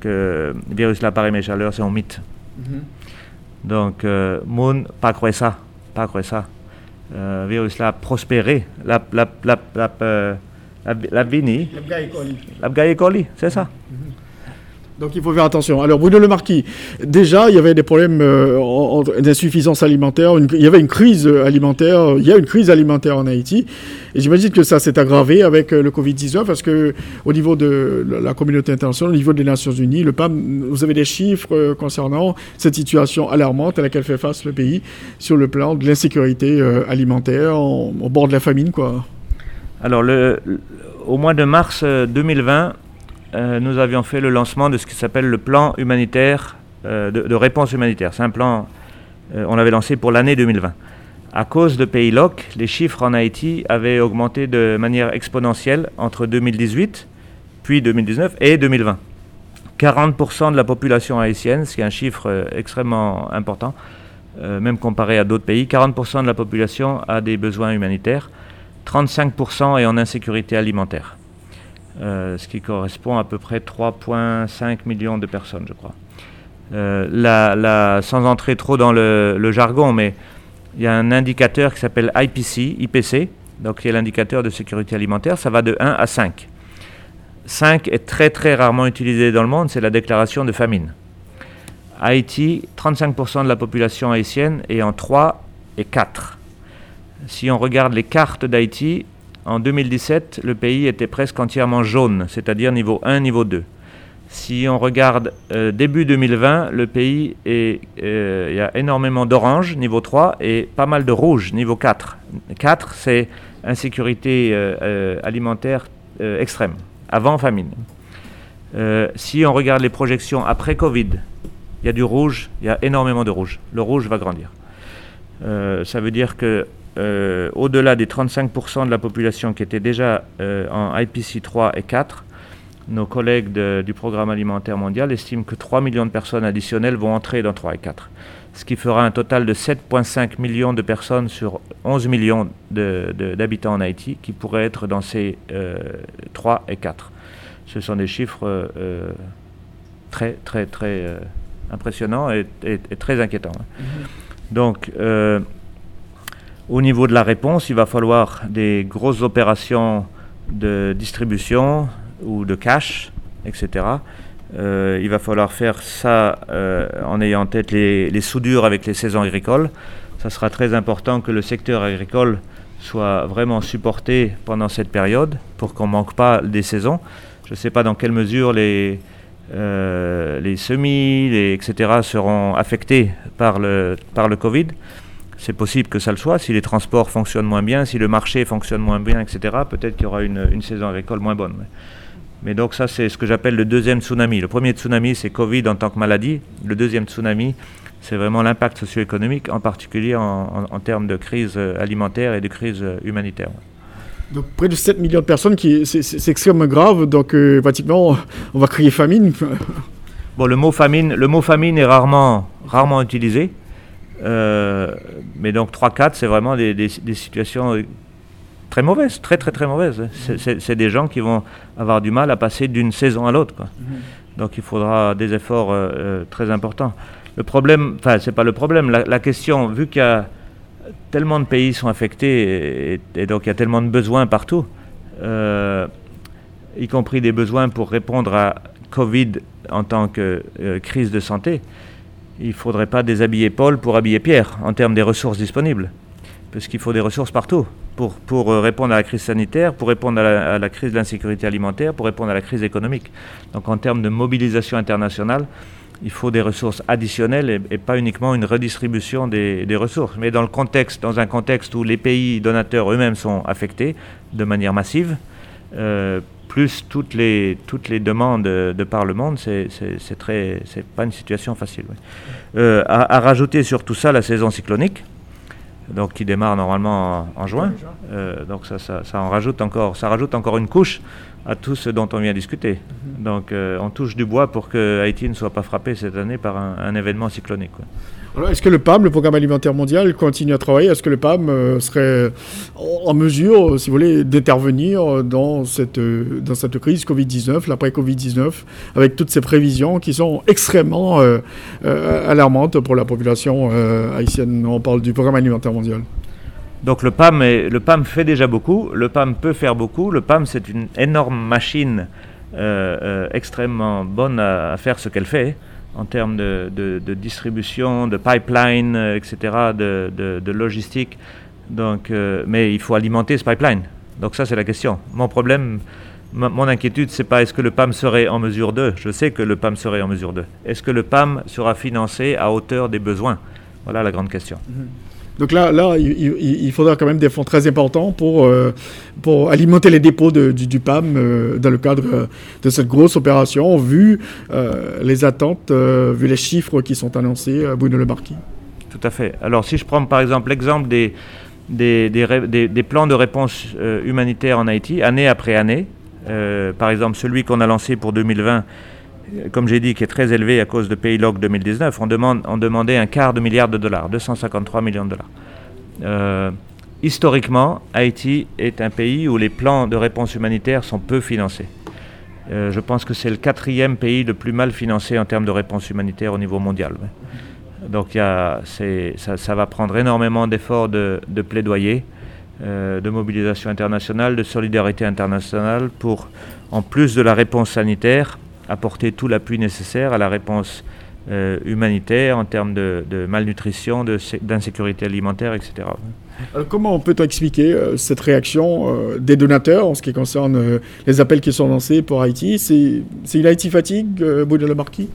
que le virus là par mes chaleurs, c'est un mythe. Mm -hmm. Donc, euh, moun pas croire ça, pas croire ça. Euh, virus là prospéré, la la la la la, la, la vini, la c'est ça. Mm -hmm. Donc il faut faire attention. Alors Bruno Le Marquis, déjà il y avait des problèmes euh, d'insuffisance alimentaire, une, il y avait une crise alimentaire, il y a une crise alimentaire en Haïti, et j'imagine que ça s'est aggravé avec euh, le Covid-19 parce que au niveau de la communauté internationale, au niveau des Nations Unies, le PAM, vous avez des chiffres euh, concernant cette situation alarmante à laquelle fait face le pays sur le plan de l'insécurité euh, alimentaire, en, au bord de la famine, quoi. Alors le, au mois de mars 2020 euh, nous avions fait le lancement de ce qui s'appelle le plan humanitaire, euh, de, réponse humanitaire. C'est un plan, euh, on l'avait lancé pour l'année 2020. À cause de pays LOC, les chiffres en Haïti avaient augmenté de manière exponentielle entre 2018, puis 2019 et 2020. 40% de la population haïtienne, ce qui est un chiffre extrêmement important, même comparé à d'autres pays, 40% de la population a des besoins humanitaires, 35% est en insécurité alimentaire. Euh, ce qui correspond à peu près 3,5 millions de personnes, je crois. Euh, la, sans entrer trop dans le, le jargon, mais il y a un indicateur qui s'appelle IPC, IPC, donc qui est l'indicateur de sécurité alimentaire, ça va de 1 à 5. 5 est très très rarement utilisé dans le monde, c'est la déclaration de famine. Haïti, 35% de la population haïtienne est en 3 et 4. Si on regarde les cartes d'Haïti, en 2017, le pays était presque entièrement jaune, c'est-à-dire niveau 1, niveau 2. Si on regarde euh, début 2020, le pays euh, y a énormément d'orange, niveau 3, et pas mal de rouge, niveau 4. 4, c'est insécurité euh, alimentaire extrême, avant famine. si on regarde les projections après Covid, il y a du rouge, il y a énormément de rouge. Le rouge va grandir. ça veut dire que euh, au-delà des 35% de la population qui était déjà euh, en IPC 3 et 4, nos collègues de, du Programme alimentaire mondial estiment que 3 millions de personnes additionnelles vont entrer dans 3 et 4, ce qui fera un total de 7,5 millions de personnes sur 11 millions d'habitants en Haïti qui pourraient être dans ces euh, 3 et 4. Ce sont des chiffres euh, très, très, très euh, impressionnants et, et, et, très inquiétants. Hein. Mm -hmm. Donc, euh, au niveau de la réponse, il va falloir des grosses opérations de distribution ou de cash, etc. Euh, il va falloir faire ça euh, en ayant en tête les, soudures avec les saisons agricoles. Ça sera très important que le secteur agricole soit vraiment supporté pendant cette période pour qu'on ne manque pas des saisons. Je ne sais pas dans quelle mesure les, euh, semis, etc. seront affectés par le, par le Covid. C'est possible que ça le soit. Si les transports fonctionnent moins bien, si le marché fonctionne moins bien, etc., peut-être qu'il y aura une, une, saison agricole moins bonne. Mais, mais donc ça, c'est ce que j'appelle le deuxième tsunami. Le premier tsunami, c'est Covid en tant que maladie. Le deuxième tsunami, c'est vraiment l'impact socio-économique, en particulier en, en, en, termes de crise alimentaire et de crise humanitaire. Donc près de 7 millions de personnes, c'est extrêmement grave. Donc euh, pratiquement, on va crier famine. bon, le mot famine, le mot famine est rarement, rarement utilisé. Euh, mais donc 3-4, c'est vraiment des, des, des, situations très mauvaises, très très très mauvaises. C'est des gens qui vont avoir du mal à passer d'une saison à l'autre. Mmh. Donc il faudra des efforts euh, très importants. Le problème, enfin c'est pas le problème, la, la question, vu qu'il y a tellement de pays sont affectés et, et, donc il y a tellement de besoins partout, euh, y compris des besoins pour répondre à Covid en tant que euh, crise de santé, il ne faudrait pas déshabiller Paul pour habiller Pierre en termes des ressources disponibles, parce qu'il faut des ressources partout pour, pour répondre à la crise sanitaire, pour répondre à la, crise de l'insécurité alimentaire, pour répondre à la crise économique. Donc en termes de mobilisation internationale, il faut des ressources additionnelles et, pas uniquement une redistribution des, des, ressources. Mais dans, le contexte, dans un contexte où les pays donateurs eux-mêmes sont affectés de manière massive, euh, plus toutes les, toutes les demandes de par le monde, c'est pas une situation facile. Euh, à, à, rajouter sur tout ça la saison cyclonique. donc qui démarre normalement en, juin. Euh, donc ça, ça, en rajoute encore, ça rajoute encore une couche à tout ce dont on vient discuter. Mhm. Donc euh, on touche du bois pour que Haïti ne soit pas frappé cette année par un, événement cyclonique. Est-ce que le PAM, le Programme alimentaire mondial, continue à travailler? Est-ce que le PAM euh, serait en mesure, si vous voulez, d'intervenir dans cette, dans cette crise Covid-19, l'après-Covid-19, avec toutes ces prévisions qui sont extrêmement alarmantes pour la population haïtienne? On parle du Programme alimentaire mondial. Donc le PAM, le PAM fait déjà beaucoup, le PAM peut faire beaucoup, le PAM c'est une énorme machine euh, euh, extrêmement bonne à, faire ce qu'elle fait en termes de, distribution, de pipeline, euh, etc., de, logistique. Donc, mais il faut alimenter ce pipeline. Donc ça c'est la question. Mon problème, mon inquiétude, c'est pas est-ce que le PAM serait en mesure de. Je sais que le PAM serait en mesure de. Est-ce que le PAM sera financé à hauteur des besoins? Voilà la grande question. Mm-hmm. Donc là, là il, faudra quand même des fonds très importants pour, euh, pour alimenter les dépôts du, PAM euh, dans le cadre euh, de cette grosse opération, vu les attentes, vu les chiffres qui sont annoncés Bruno Le Marquis. Tout à fait. Alors si je prends par exemple l'exemple des, des, des, des, plans de réponse humanitaire en Haïti, année après année, par exemple celui qu'on a lancé pour 2020, comme j'ai dit, qui est très élevé à cause de Paylog 2019, on, demande, on demandait un quart de milliard de dollars, 253 millions de dollars. Euh, historiquement, Haïti est un pays où les plans de réponse humanitaire sont peu financés. Euh, je pense que c'est le quatrième pays le plus mal financé en termes de réponse humanitaire au niveau mondial. Donc ça, va prendre énormément d'efforts de, plaidoyer, euh, de mobilisation internationale, de solidarité internationale pour, en plus de la réponse sanitaire, apporter tout l'appui nécessaire à la réponse euh, humanitaire en termes de, malnutrition, d'insécurité alimentaire, etc. Alors comment peut-on expliquer euh, cette réaction euh, des donateurs en ce qui concerne les appels qui sont lancés pour Haïti? C'est une Haïti fatigue, Bruno Le Marquis?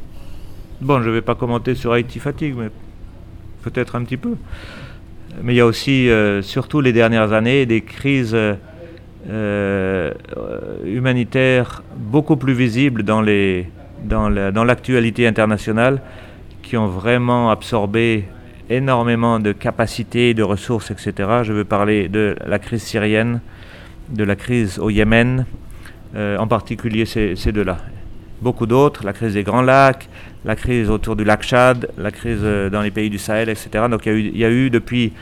Bon, je ne vais pas commenter sur Haïti fatigue, mais peut-être un petit peu. Mais il y a aussi, surtout les dernières années, des crises euh, humanitaires beaucoup plus visibles dans, les, dans, dans l'actualité internationale qui ont vraiment absorbé énormément de capacités, de ressources, etc. Je veux parler de la crise syrienne, de la crise au Yémen, euh, en particulier ces, ces deux-là. Beaucoup d'autres, la crise des Grands Lacs, la crise autour du lac Tchad, la crise euh, dans les pays du Sahel, etc. Donc il y il y a eu depuis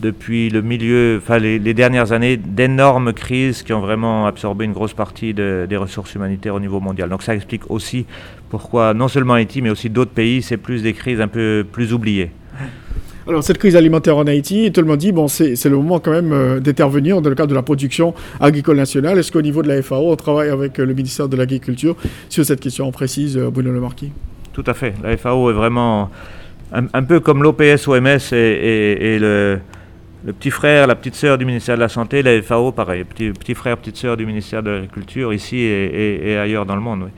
depuis le milieu, enfin les, dernières années, d'énormes crises qui ont vraiment absorbé une grosse partie des ressources humanitaires au niveau mondial. Donc ça explique aussi pourquoi non seulement Haïti, mais aussi d'autres pays, c'est plus des crises un peu plus oubliées. Alors cette crise alimentaire en Haïti, tout le monde dit bon c'est le moment quand même euh, d'intervenir dans le cadre de la production agricole nationale. Est-ce qu'au niveau de la FAO, on travaille avec euh, le ministère de l'Agriculture sur cette question précise, euh, Bruno Le Marquis? Tout à fait. La FAO est vraiment un, peu comme l'OPS, OMS et le le petit frère, la petite sœur du ministère de la Santé, la FAO, pareil, petit, petit frère, petite sœur du ministère de l'Agriculture, ici et, ailleurs dans le monde.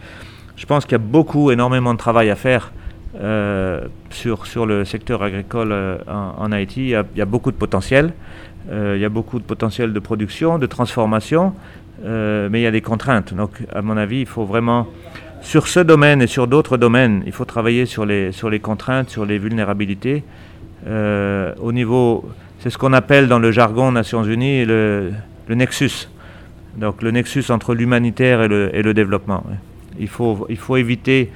Je pense qu'il y a beaucoup, énormément de travail à faire euh, sur, sur le secteur agricole euh, en, Haïti. Il y, a, beaucoup de potentiel. Euh, il y a beaucoup de potentiel de production, de transformation, mais il y a des contraintes. Donc, à mon avis, il faut vraiment, sur ce domaine et sur d'autres domaines, il faut travailler sur les, sur les contraintes, sur les vulnérabilités. au niveau c'est ce qu'on appelle dans le jargon Nations Unies le, nexus. Donc le nexus entre l'humanitaire et le, développement. Il faut, éviter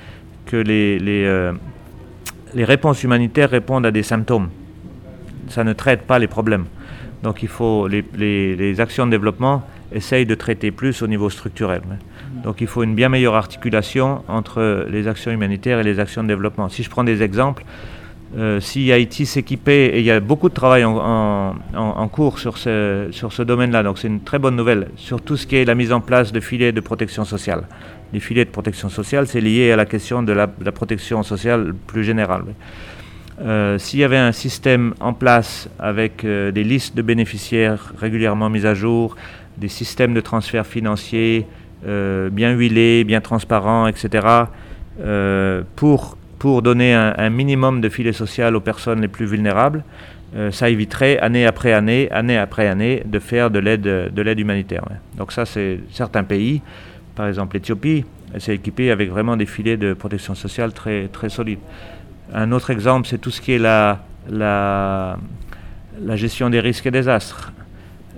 que euh, les réponses humanitaires répondent à des symptômes. Ça ne traite pas les problèmes. Donc il faut les, actions de développement essayent de traiter plus au niveau structurel. Donc il faut une bien meilleure articulation entre les actions humanitaires et les actions de développement. Si je prends des exemples, euh, si Haïti s'équipait, et il y a beaucoup de travail en, cours sur ce, sur ce domaine-là, donc c'est une très bonne nouvelle, sur tout ce qui est la mise en place de filets de protection sociale. Les filets de protection sociale, c'est lié à la question de la, protection sociale plus générale. Euh, s'il y avait un système en place avec euh, des listes de bénéficiaires régulièrement mises à jour, des systèmes de transfert financier bien huilés, bien transparents, etc., pour pour donner un, minimum de filet social aux personnes les plus vulnérables, euh, ça éviterait année après année, année après année, de faire de l'aide, de l'aide humanitaire. Donc ça, c'est certains pays, par exemple l'Éthiopie, s'est équipé avec vraiment des filets de protection sociale très, très solides. Un autre exemple, c'est tout ce qui est la, la, la gestion des risques et des astres.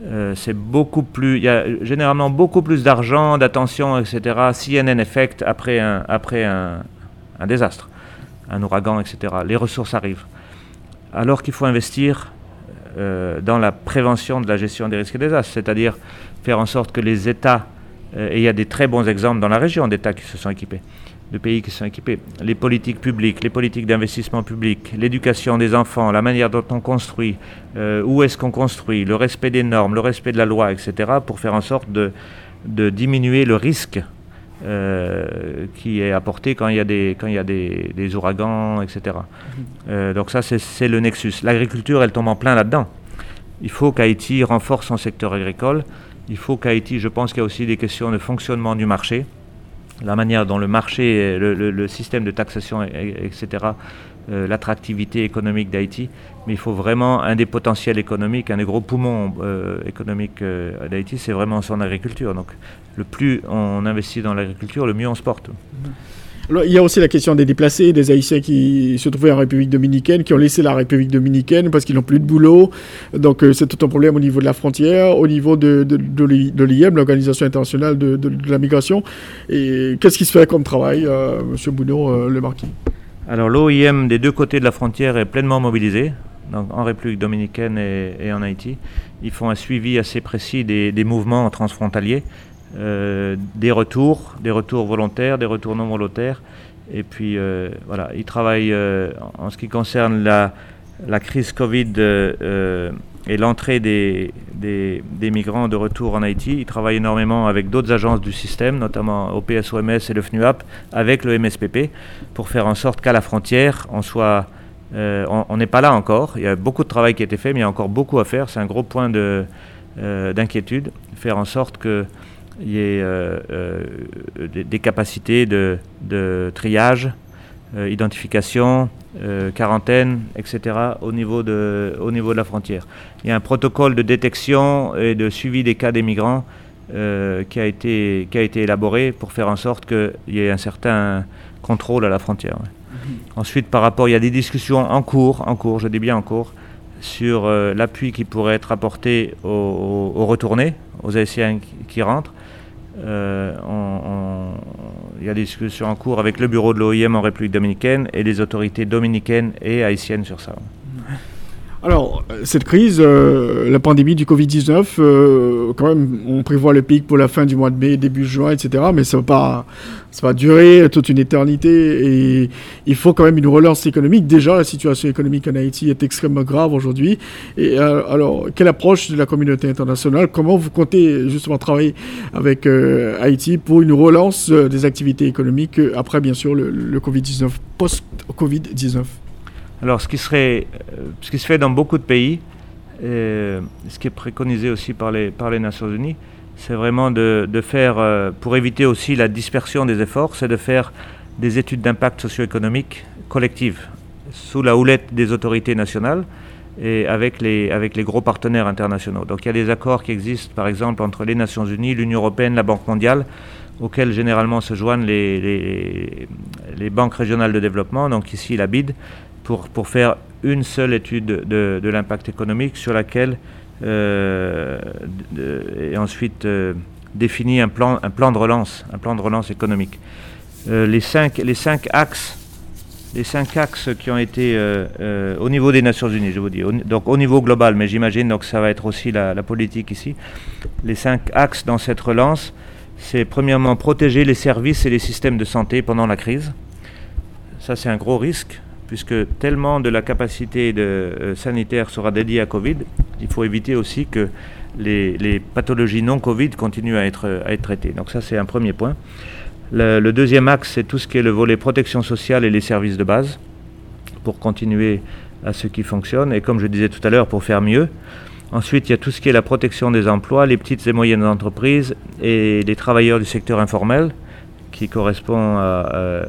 Euh, c'est beaucoup plus, il y a généralement beaucoup plus d'argent, d'attention, etc. CNN effect après un, après un, un, désastre, un ouragan, etc. Les ressources arrivent. Alors qu'il faut investir euh, dans la prévention de la gestion des risques et des désastres, c'est-à-dire faire en sorte que les États, euh, et il y a des très bons exemples dans la région d'États qui se sont équipés, de pays qui sont équipés, les politiques publiques, les politiques d'investissement public, l'éducation des enfants, la manière dont on construit, euh, où est-ce qu'on construit, le respect des normes, le respect de la loi, etc., pour faire en sorte de, de diminuer le risque euh, qui est apporté quand il y a des, quand il y a des, des ouragans, etc. Mhm. Euh, donc ça, c'est le nexus. L'agriculture, elle tombe en plein là-dedans. Il faut qu'Haïti renforce son secteur agricole. Il faut qu'Haïti, je pense qu'il y a aussi des questions de fonctionnement du marché la manière dont le marché, le, système de taxation, etc., euh, l'attractivité économique d'Haïti, mais il faut vraiment un des potentiels économiques, un des gros poumons économiques d'Haïti, c'est vraiment son agriculture. Donc le plus on investit dans l'agriculture, le mieux on se porte. Mm-hmm il y a aussi la question des déplacés, des Haïtiens qui se trouvaient en République dominicaine, qui ont laissé la République dominicaine parce qu'ils n'ont plus de boulot. Donc euh, c'est tout un problème au niveau de la frontière, au niveau de, de, de, l'IM, l'Organisation internationale de, la migration. Et qu'est-ce qui se fait comme travail, euh, Monsieur Boudot, euh, le marquis? Alors l'OIM des deux côtés de la frontière est pleinement mobilisée. Donc en République dominicaine et, en Haïti. Ils font un suivi assez précis des, des mouvements transfrontaliers euh, des retours, des retours volontaires, des retours non volontaires. Et puis euh, voilà, ils travaillent euh, en ce qui concerne la, crise Covid et l'entrée des, des, migrants de retour en Haïti. Ils travaillent énormément avec d'autres agences du système, notamment au PSOMS et le FNUAP, avec le MSPP, pour faire en sorte qu'à la frontière, on soit... on n'est pas là encore. Il y a beaucoup de travail qui a été fait, mais il y a encore beaucoup à faire. C'est un gros point d'inquiétude. faire en sorte que il y ait euh, euh, des, capacités de, triage, euh, identification, quarantaine, etc. Au niveau, de, au niveau de la frontière. Il y a un protocole de détection et de suivi des cas des migrants qui, a été, qui a été élaboré pour faire en sorte qu'il y ait un certain contrôle à la frontière. Mhm. Ensuite, par rapport, il y a des discussions en cours, en cours, je dis bien en cours, sur l'appui qui pourrait être apporté aux, aux retournés, aux Haïtiens qui rentrent, il y a des discussions en cours avec le bureau de l'OIM en République dominicaine et les autorités dominicaines et haïtiennes sur ça. Alors, cette crise, euh, la pandémie du Covid-19, euh, quand même, on prévoit le pic pour la fin du mois de mai, début juin, etc. Mais ça va, pas, ça va durer toute une éternité et il faut quand même une relance économique. Déjà, la situation économique en Haïti est extrêmement grave aujourd'hui. Et euh, alors, quelle approche de la communauté internationale? Comment vous comptez justement travailler avec Haïti pour une relance des activités économiques après, bien sûr, le, le Covid-19, post-Covid-19 alors, ce qui, serait, euh, ce qui se fait dans beaucoup de pays, euh, ce qui est préconisé aussi par les, par les Nations Unies, c'est vraiment de, faire, euh, pour éviter aussi la dispersion des efforts, c'est de faire des études d'impact socio-économique collectives, sous la houlette des autorités nationales et avec les, avec les gros partenaires internationaux. Donc il y a des accords qui existent, par exemple, entre les Nations Unies, l'Union Européenne, la Banque mondiale, auxquels généralement se joignent les, les banques régionales de développement, donc ici la BID, pour, faire une seule étude de, l'impact économique sur laquelle euh, et ensuite euh, un plan, un plan de relance, un plan de relance économique. Euh, les, cinq, les cinq axes les cinq axes qui ont été au niveau des Nations Unies, je vous dis, donc au niveau global, mais j'imagine donc ça va être aussi la, politique ici. Les cinq axes dans cette relance, c'est premièrement protéger les services et les systèmes de santé pendant la crise. Ça, c'est un gros risque puisque tellement de la capacité euh, sanitaire sera dédiée à Covid, il faut éviter aussi que les, pathologies non Covid continuent à être, à être traitées. Donc ça, c'est un premier point. Le, deuxième axe, c'est tout ce qui est le volet protection sociale et les services de base, pour continuer à ce qui fonctionne, et comme je disais tout à l'heure, pour faire mieux. Ensuite, il y a tout ce qui est la protection des emplois, les petites et moyennes entreprises et les travailleurs du secteur informel qui correspond à.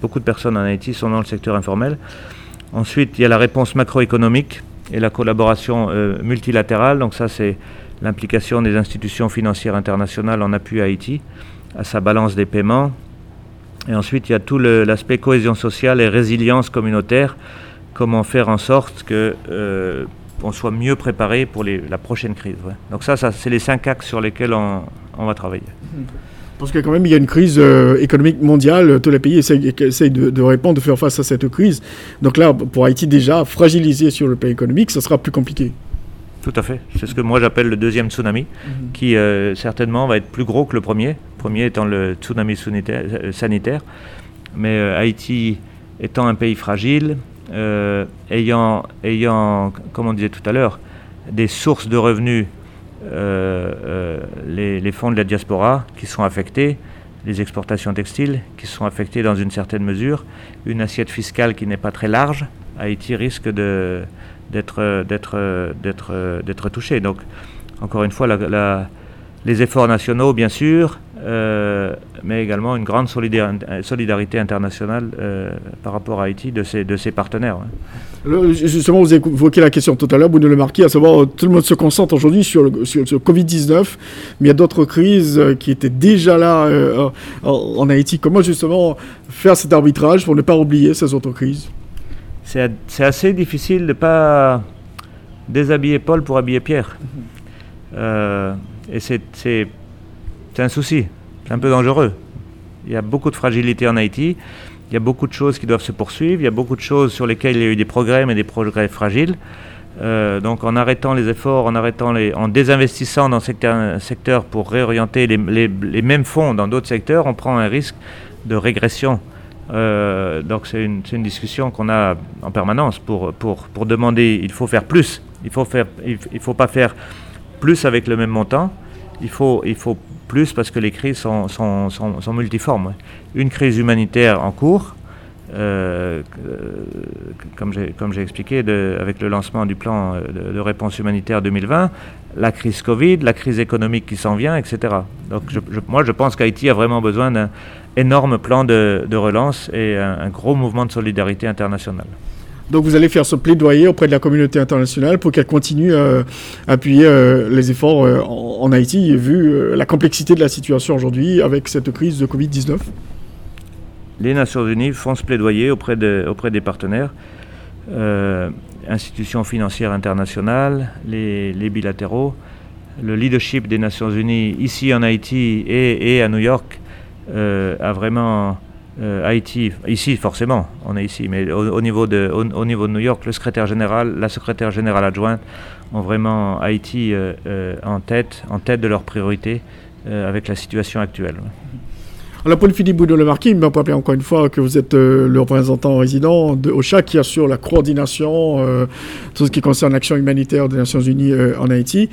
beaucoup de personnes en Haïti sont dans le secteur informel. Ensuite, il y a la réponse macroéconomique et la collaboration euh, multilatérale. Donc, ça, c'est l'implication des institutions financières internationales en appui à Haïti, à sa balance des paiements. Et ensuite, il y a tout l'aspect cohésion sociale et résilience communautaire. Comment faire en sorte que, euh, on soit mieux préparé pour la prochaine crise. Donc ça, ça c'est les cinq axes sur lesquels on, on va travailler. Parce que quand même, il y a une crise euh, économique mondiale. Tous les pays essayent, essayent de, de, répondre, de faire face à cette crise. Donc là, pour Haïti, déjà, fragilisé sur le plan économique, ça sera plus compliqué. Tout à fait. C'est ce que moi j'appelle le deuxième tsunami, mmh. qui euh, certainement va être plus gros que le premier. Le premier étant le tsunami sanitaire. Euh, sanitaire. Mais euh, Haïti étant un pays fragile, ayant, ayant, comme on disait tout à l'heure, des sources de revenus, les, les, fonds de la diaspora qui sont affectés, les exportations textiles qui sont affectées dans une certaine mesure, une assiette fiscale qui n'est pas très large, Haïti risque de, d'être, d'être, d'être, d'être touché. Donc, encore une fois, les efforts nationaux, bien sûr, euh, mais également une grande solidarité internationale euh, par rapport à Haïti de ses, de ses partenaires. Ouais. justement, vous évoquez la question tout à l'heure, Bruno Le Marquis, à savoir tout le monde se concentre aujourd'hui sur le, sur, sur Covid-19, mais il y a d'autres crises qui étaient déjà là euh, en, Haïti. Comment justement faire cet arbitrage pour ne pas oublier ces autres crises? C'est assez difficile de ne pas déshabiller Paul pour habiller Pierre. Mm -hmm. et c'est c'est un souci, c'est un peu dangereux. Il y a beaucoup de fragilité en Haïti, il y a beaucoup de choses qui doivent se poursuivre, il y a beaucoup de choses sur lesquelles il y a eu des progrès, mais des progrès fragiles. Euh, donc en arrêtant les efforts, en, arrêtant les, en désinvestissant dans certains secteurs pour réorienter les, mêmes fonds dans d'autres secteurs, on prend un risque de régression. Euh, donc c'est une, discussion qu'on a en permanence pour, pour, pour demander, il faut faire plus, il ne faut, il faut pas faire plus avec le même montant, il faut, il faut plus parce que les crises sont, sont, sont, multiformes. Une crise humanitaire en cours, euh, comme j'ai expliqué avec le lancement du plan de, de, réponse humanitaire 2020, la crise Covid, la crise économique qui s'en vient, etc. Donc moi je pense qu'Haïti a vraiment besoin d'un énorme plan de, relance et un, gros mouvement de solidarité internationale. Donc vous allez faire ce plaidoyer auprès de la communauté internationale pour qu'elle continue euh, à appuyer euh, les efforts euh, en, Haïti, vu la complexité de la situation aujourd'hui avec cette crise de Covid-19 Les Nations Unies font ce plaidoyer auprès, de, auprès des partenaires, institutions financières internationales, les, bilatéraux, le leadership des Nations Unies ici en Haïti et à New York a vraiment euh, Haïti, ici forcément, on est ici, mais au, au niveau de, New York, le secrétaire général, la secrétaire générale adjointe ont vraiment Haïti euh, euh, en tête, de leurs priorités avec la situation actuelle. Alors Paul Philippe Boudou le Marquis, il m'a rappelé encore une fois que vous êtes le représentant résident de OCHA qui assure la coordination, tout ce qui concerne l'action humanitaire des Nations Unies en Haïti.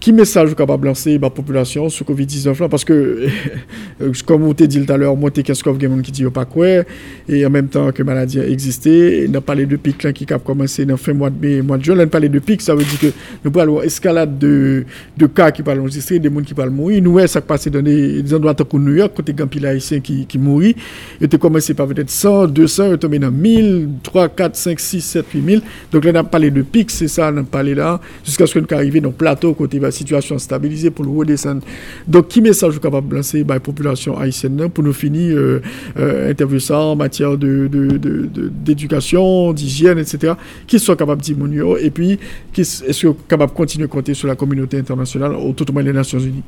Qui message capable de lancer la population sur Covid-19 là? Parce que, comme vous t'ai dit tout à l'heure, moi, t'es qu'est-ce a qui dit pas quoi, et en même temps que la maladie a existé, on a parlé de pic là qui a commencé dans fin mois de mai, mois de juin, on a parlé de pic, ça veut dire que nous pouvons avoir escalade de, de cas qui parlent enregistrer, des gens qui parlent mourir. Nous, ça passe dans des, endroits comme New York, côté Gampil haïtien qui, qui mourit, et commencé par peut-être 100, 200, et tombé dans 1000, 3, 4, 5, 6, 7, 8000. Donc là, on a parlé de pic, c'est ça, on a parlé là, jusqu'à ce qu'on arrive dans le plateau côté situation stabilisée pour le redescendre. Donc, qui message vous capable de lancer la population haïtienne pour nous finir euh, euh, interview ça en matière d'éducation, d'hygiène, etc. Qui soit capable de dire et puis est-ce capable de continuer à compter sur la communauté internationale, au tout au moins les Nations Unies?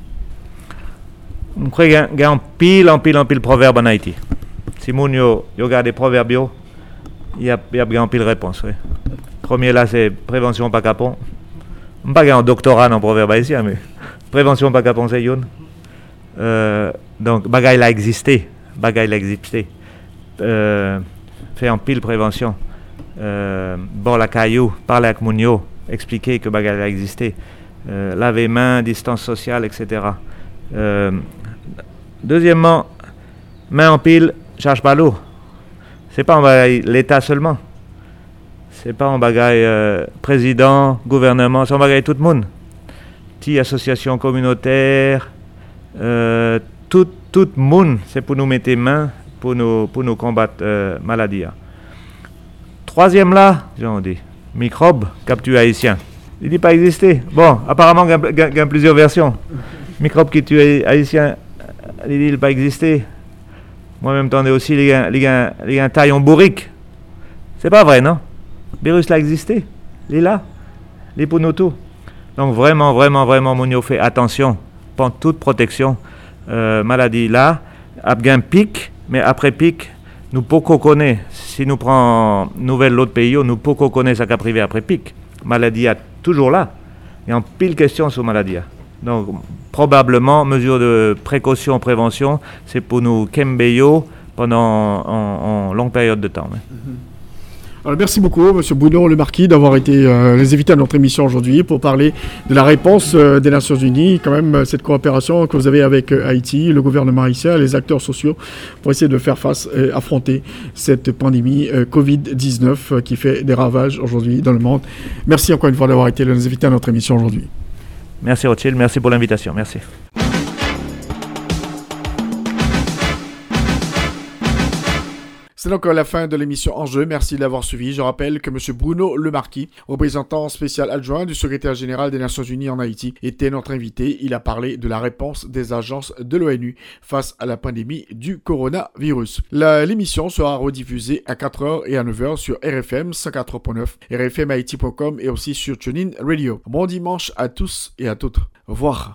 Je crois qu'il y a un pile, en pile, en pile proverbe en Haïti. Si vous regardez les proverbes, il y a, un pile réponse. Premier là, c'est prévention pas capon. Pas un doctorat dans le proverbe haïtien, mais prévention pas qu'à penser yon. Euh, donc, bagaille l'a existé. Bagaille l'a existé. Euh, fait en pile prévention. Euh, bon la caillou, parler avec Mounio, expliquer que bagaille l'a existé. Euh, laver main, distance sociale, etc. Euh, deuxièmement, main en pile, charge pas l'eau. C'est pas l'État seulement. C'est pas un bagaille euh, président, gouvernement, c'est un bagaille tout le monde. Ti association communautaire, euh, tout le monde, c'est pour nous mettre main pour nous pour nous combattre euh, maladie. Troisième là, j'en dis, microbe capture haïtien. Il dit pas exister. Bon, apparemment il y a plusieurs versions. Microbe qui tue haïtien, il dit pas exister. Moi, même temps, aussi gars, les gars taillent en bourrique. C'est pas vrai, non? Virus l'a existé, il est là. nous tout. Donc vraiment, vraiment, vraiment, mon fait attention, prend toute protection. Euh, maladie là, un pic, mais après pic, nous pouvons connaître, si nous prenons nouvelle l'autre pays, nous pouvons connaître ça privé après pic. Maladie est toujours là. Il y a un pile question sur maladie. Donc probablement, mesure de précaution, prévention, c'est pour nous kembeyo pendant en, longue période de temps. Mm-hmm merci beaucoup, M. Bruno Le Marquis, d'avoir été euh, les invités à notre émission aujourd'hui pour parler de la réponse euh, des Nations Unies, quand même cette coopération que vous avez avec euh, Haïti, le gouvernement haïtien, les acteurs sociaux, pour essayer de faire face et affronter cette pandémie Covid-19 qui fait des ravages aujourd'hui dans le monde. Merci encore une fois d'avoir été les invités à notre émission aujourd'hui. Merci Rothschild, merci pour l'invitation, merci. C'est donc la fin de l'émission En jeu. Merci de l'avoir suivi. Je rappelle que M. Bruno Lemarquis, représentant spécial adjoint du secrétaire général des Nations Unies en Haïti, était notre invité. Il a parlé de la réponse des agences de l'ONU face à la pandémie du coronavirus. L'émission sera rediffusée à 4h et à 9h sur RFM 104.9, rfmhaïti.com et aussi sur TuneIn Radio. Bon dimanche à tous et à toutes. Au revoir.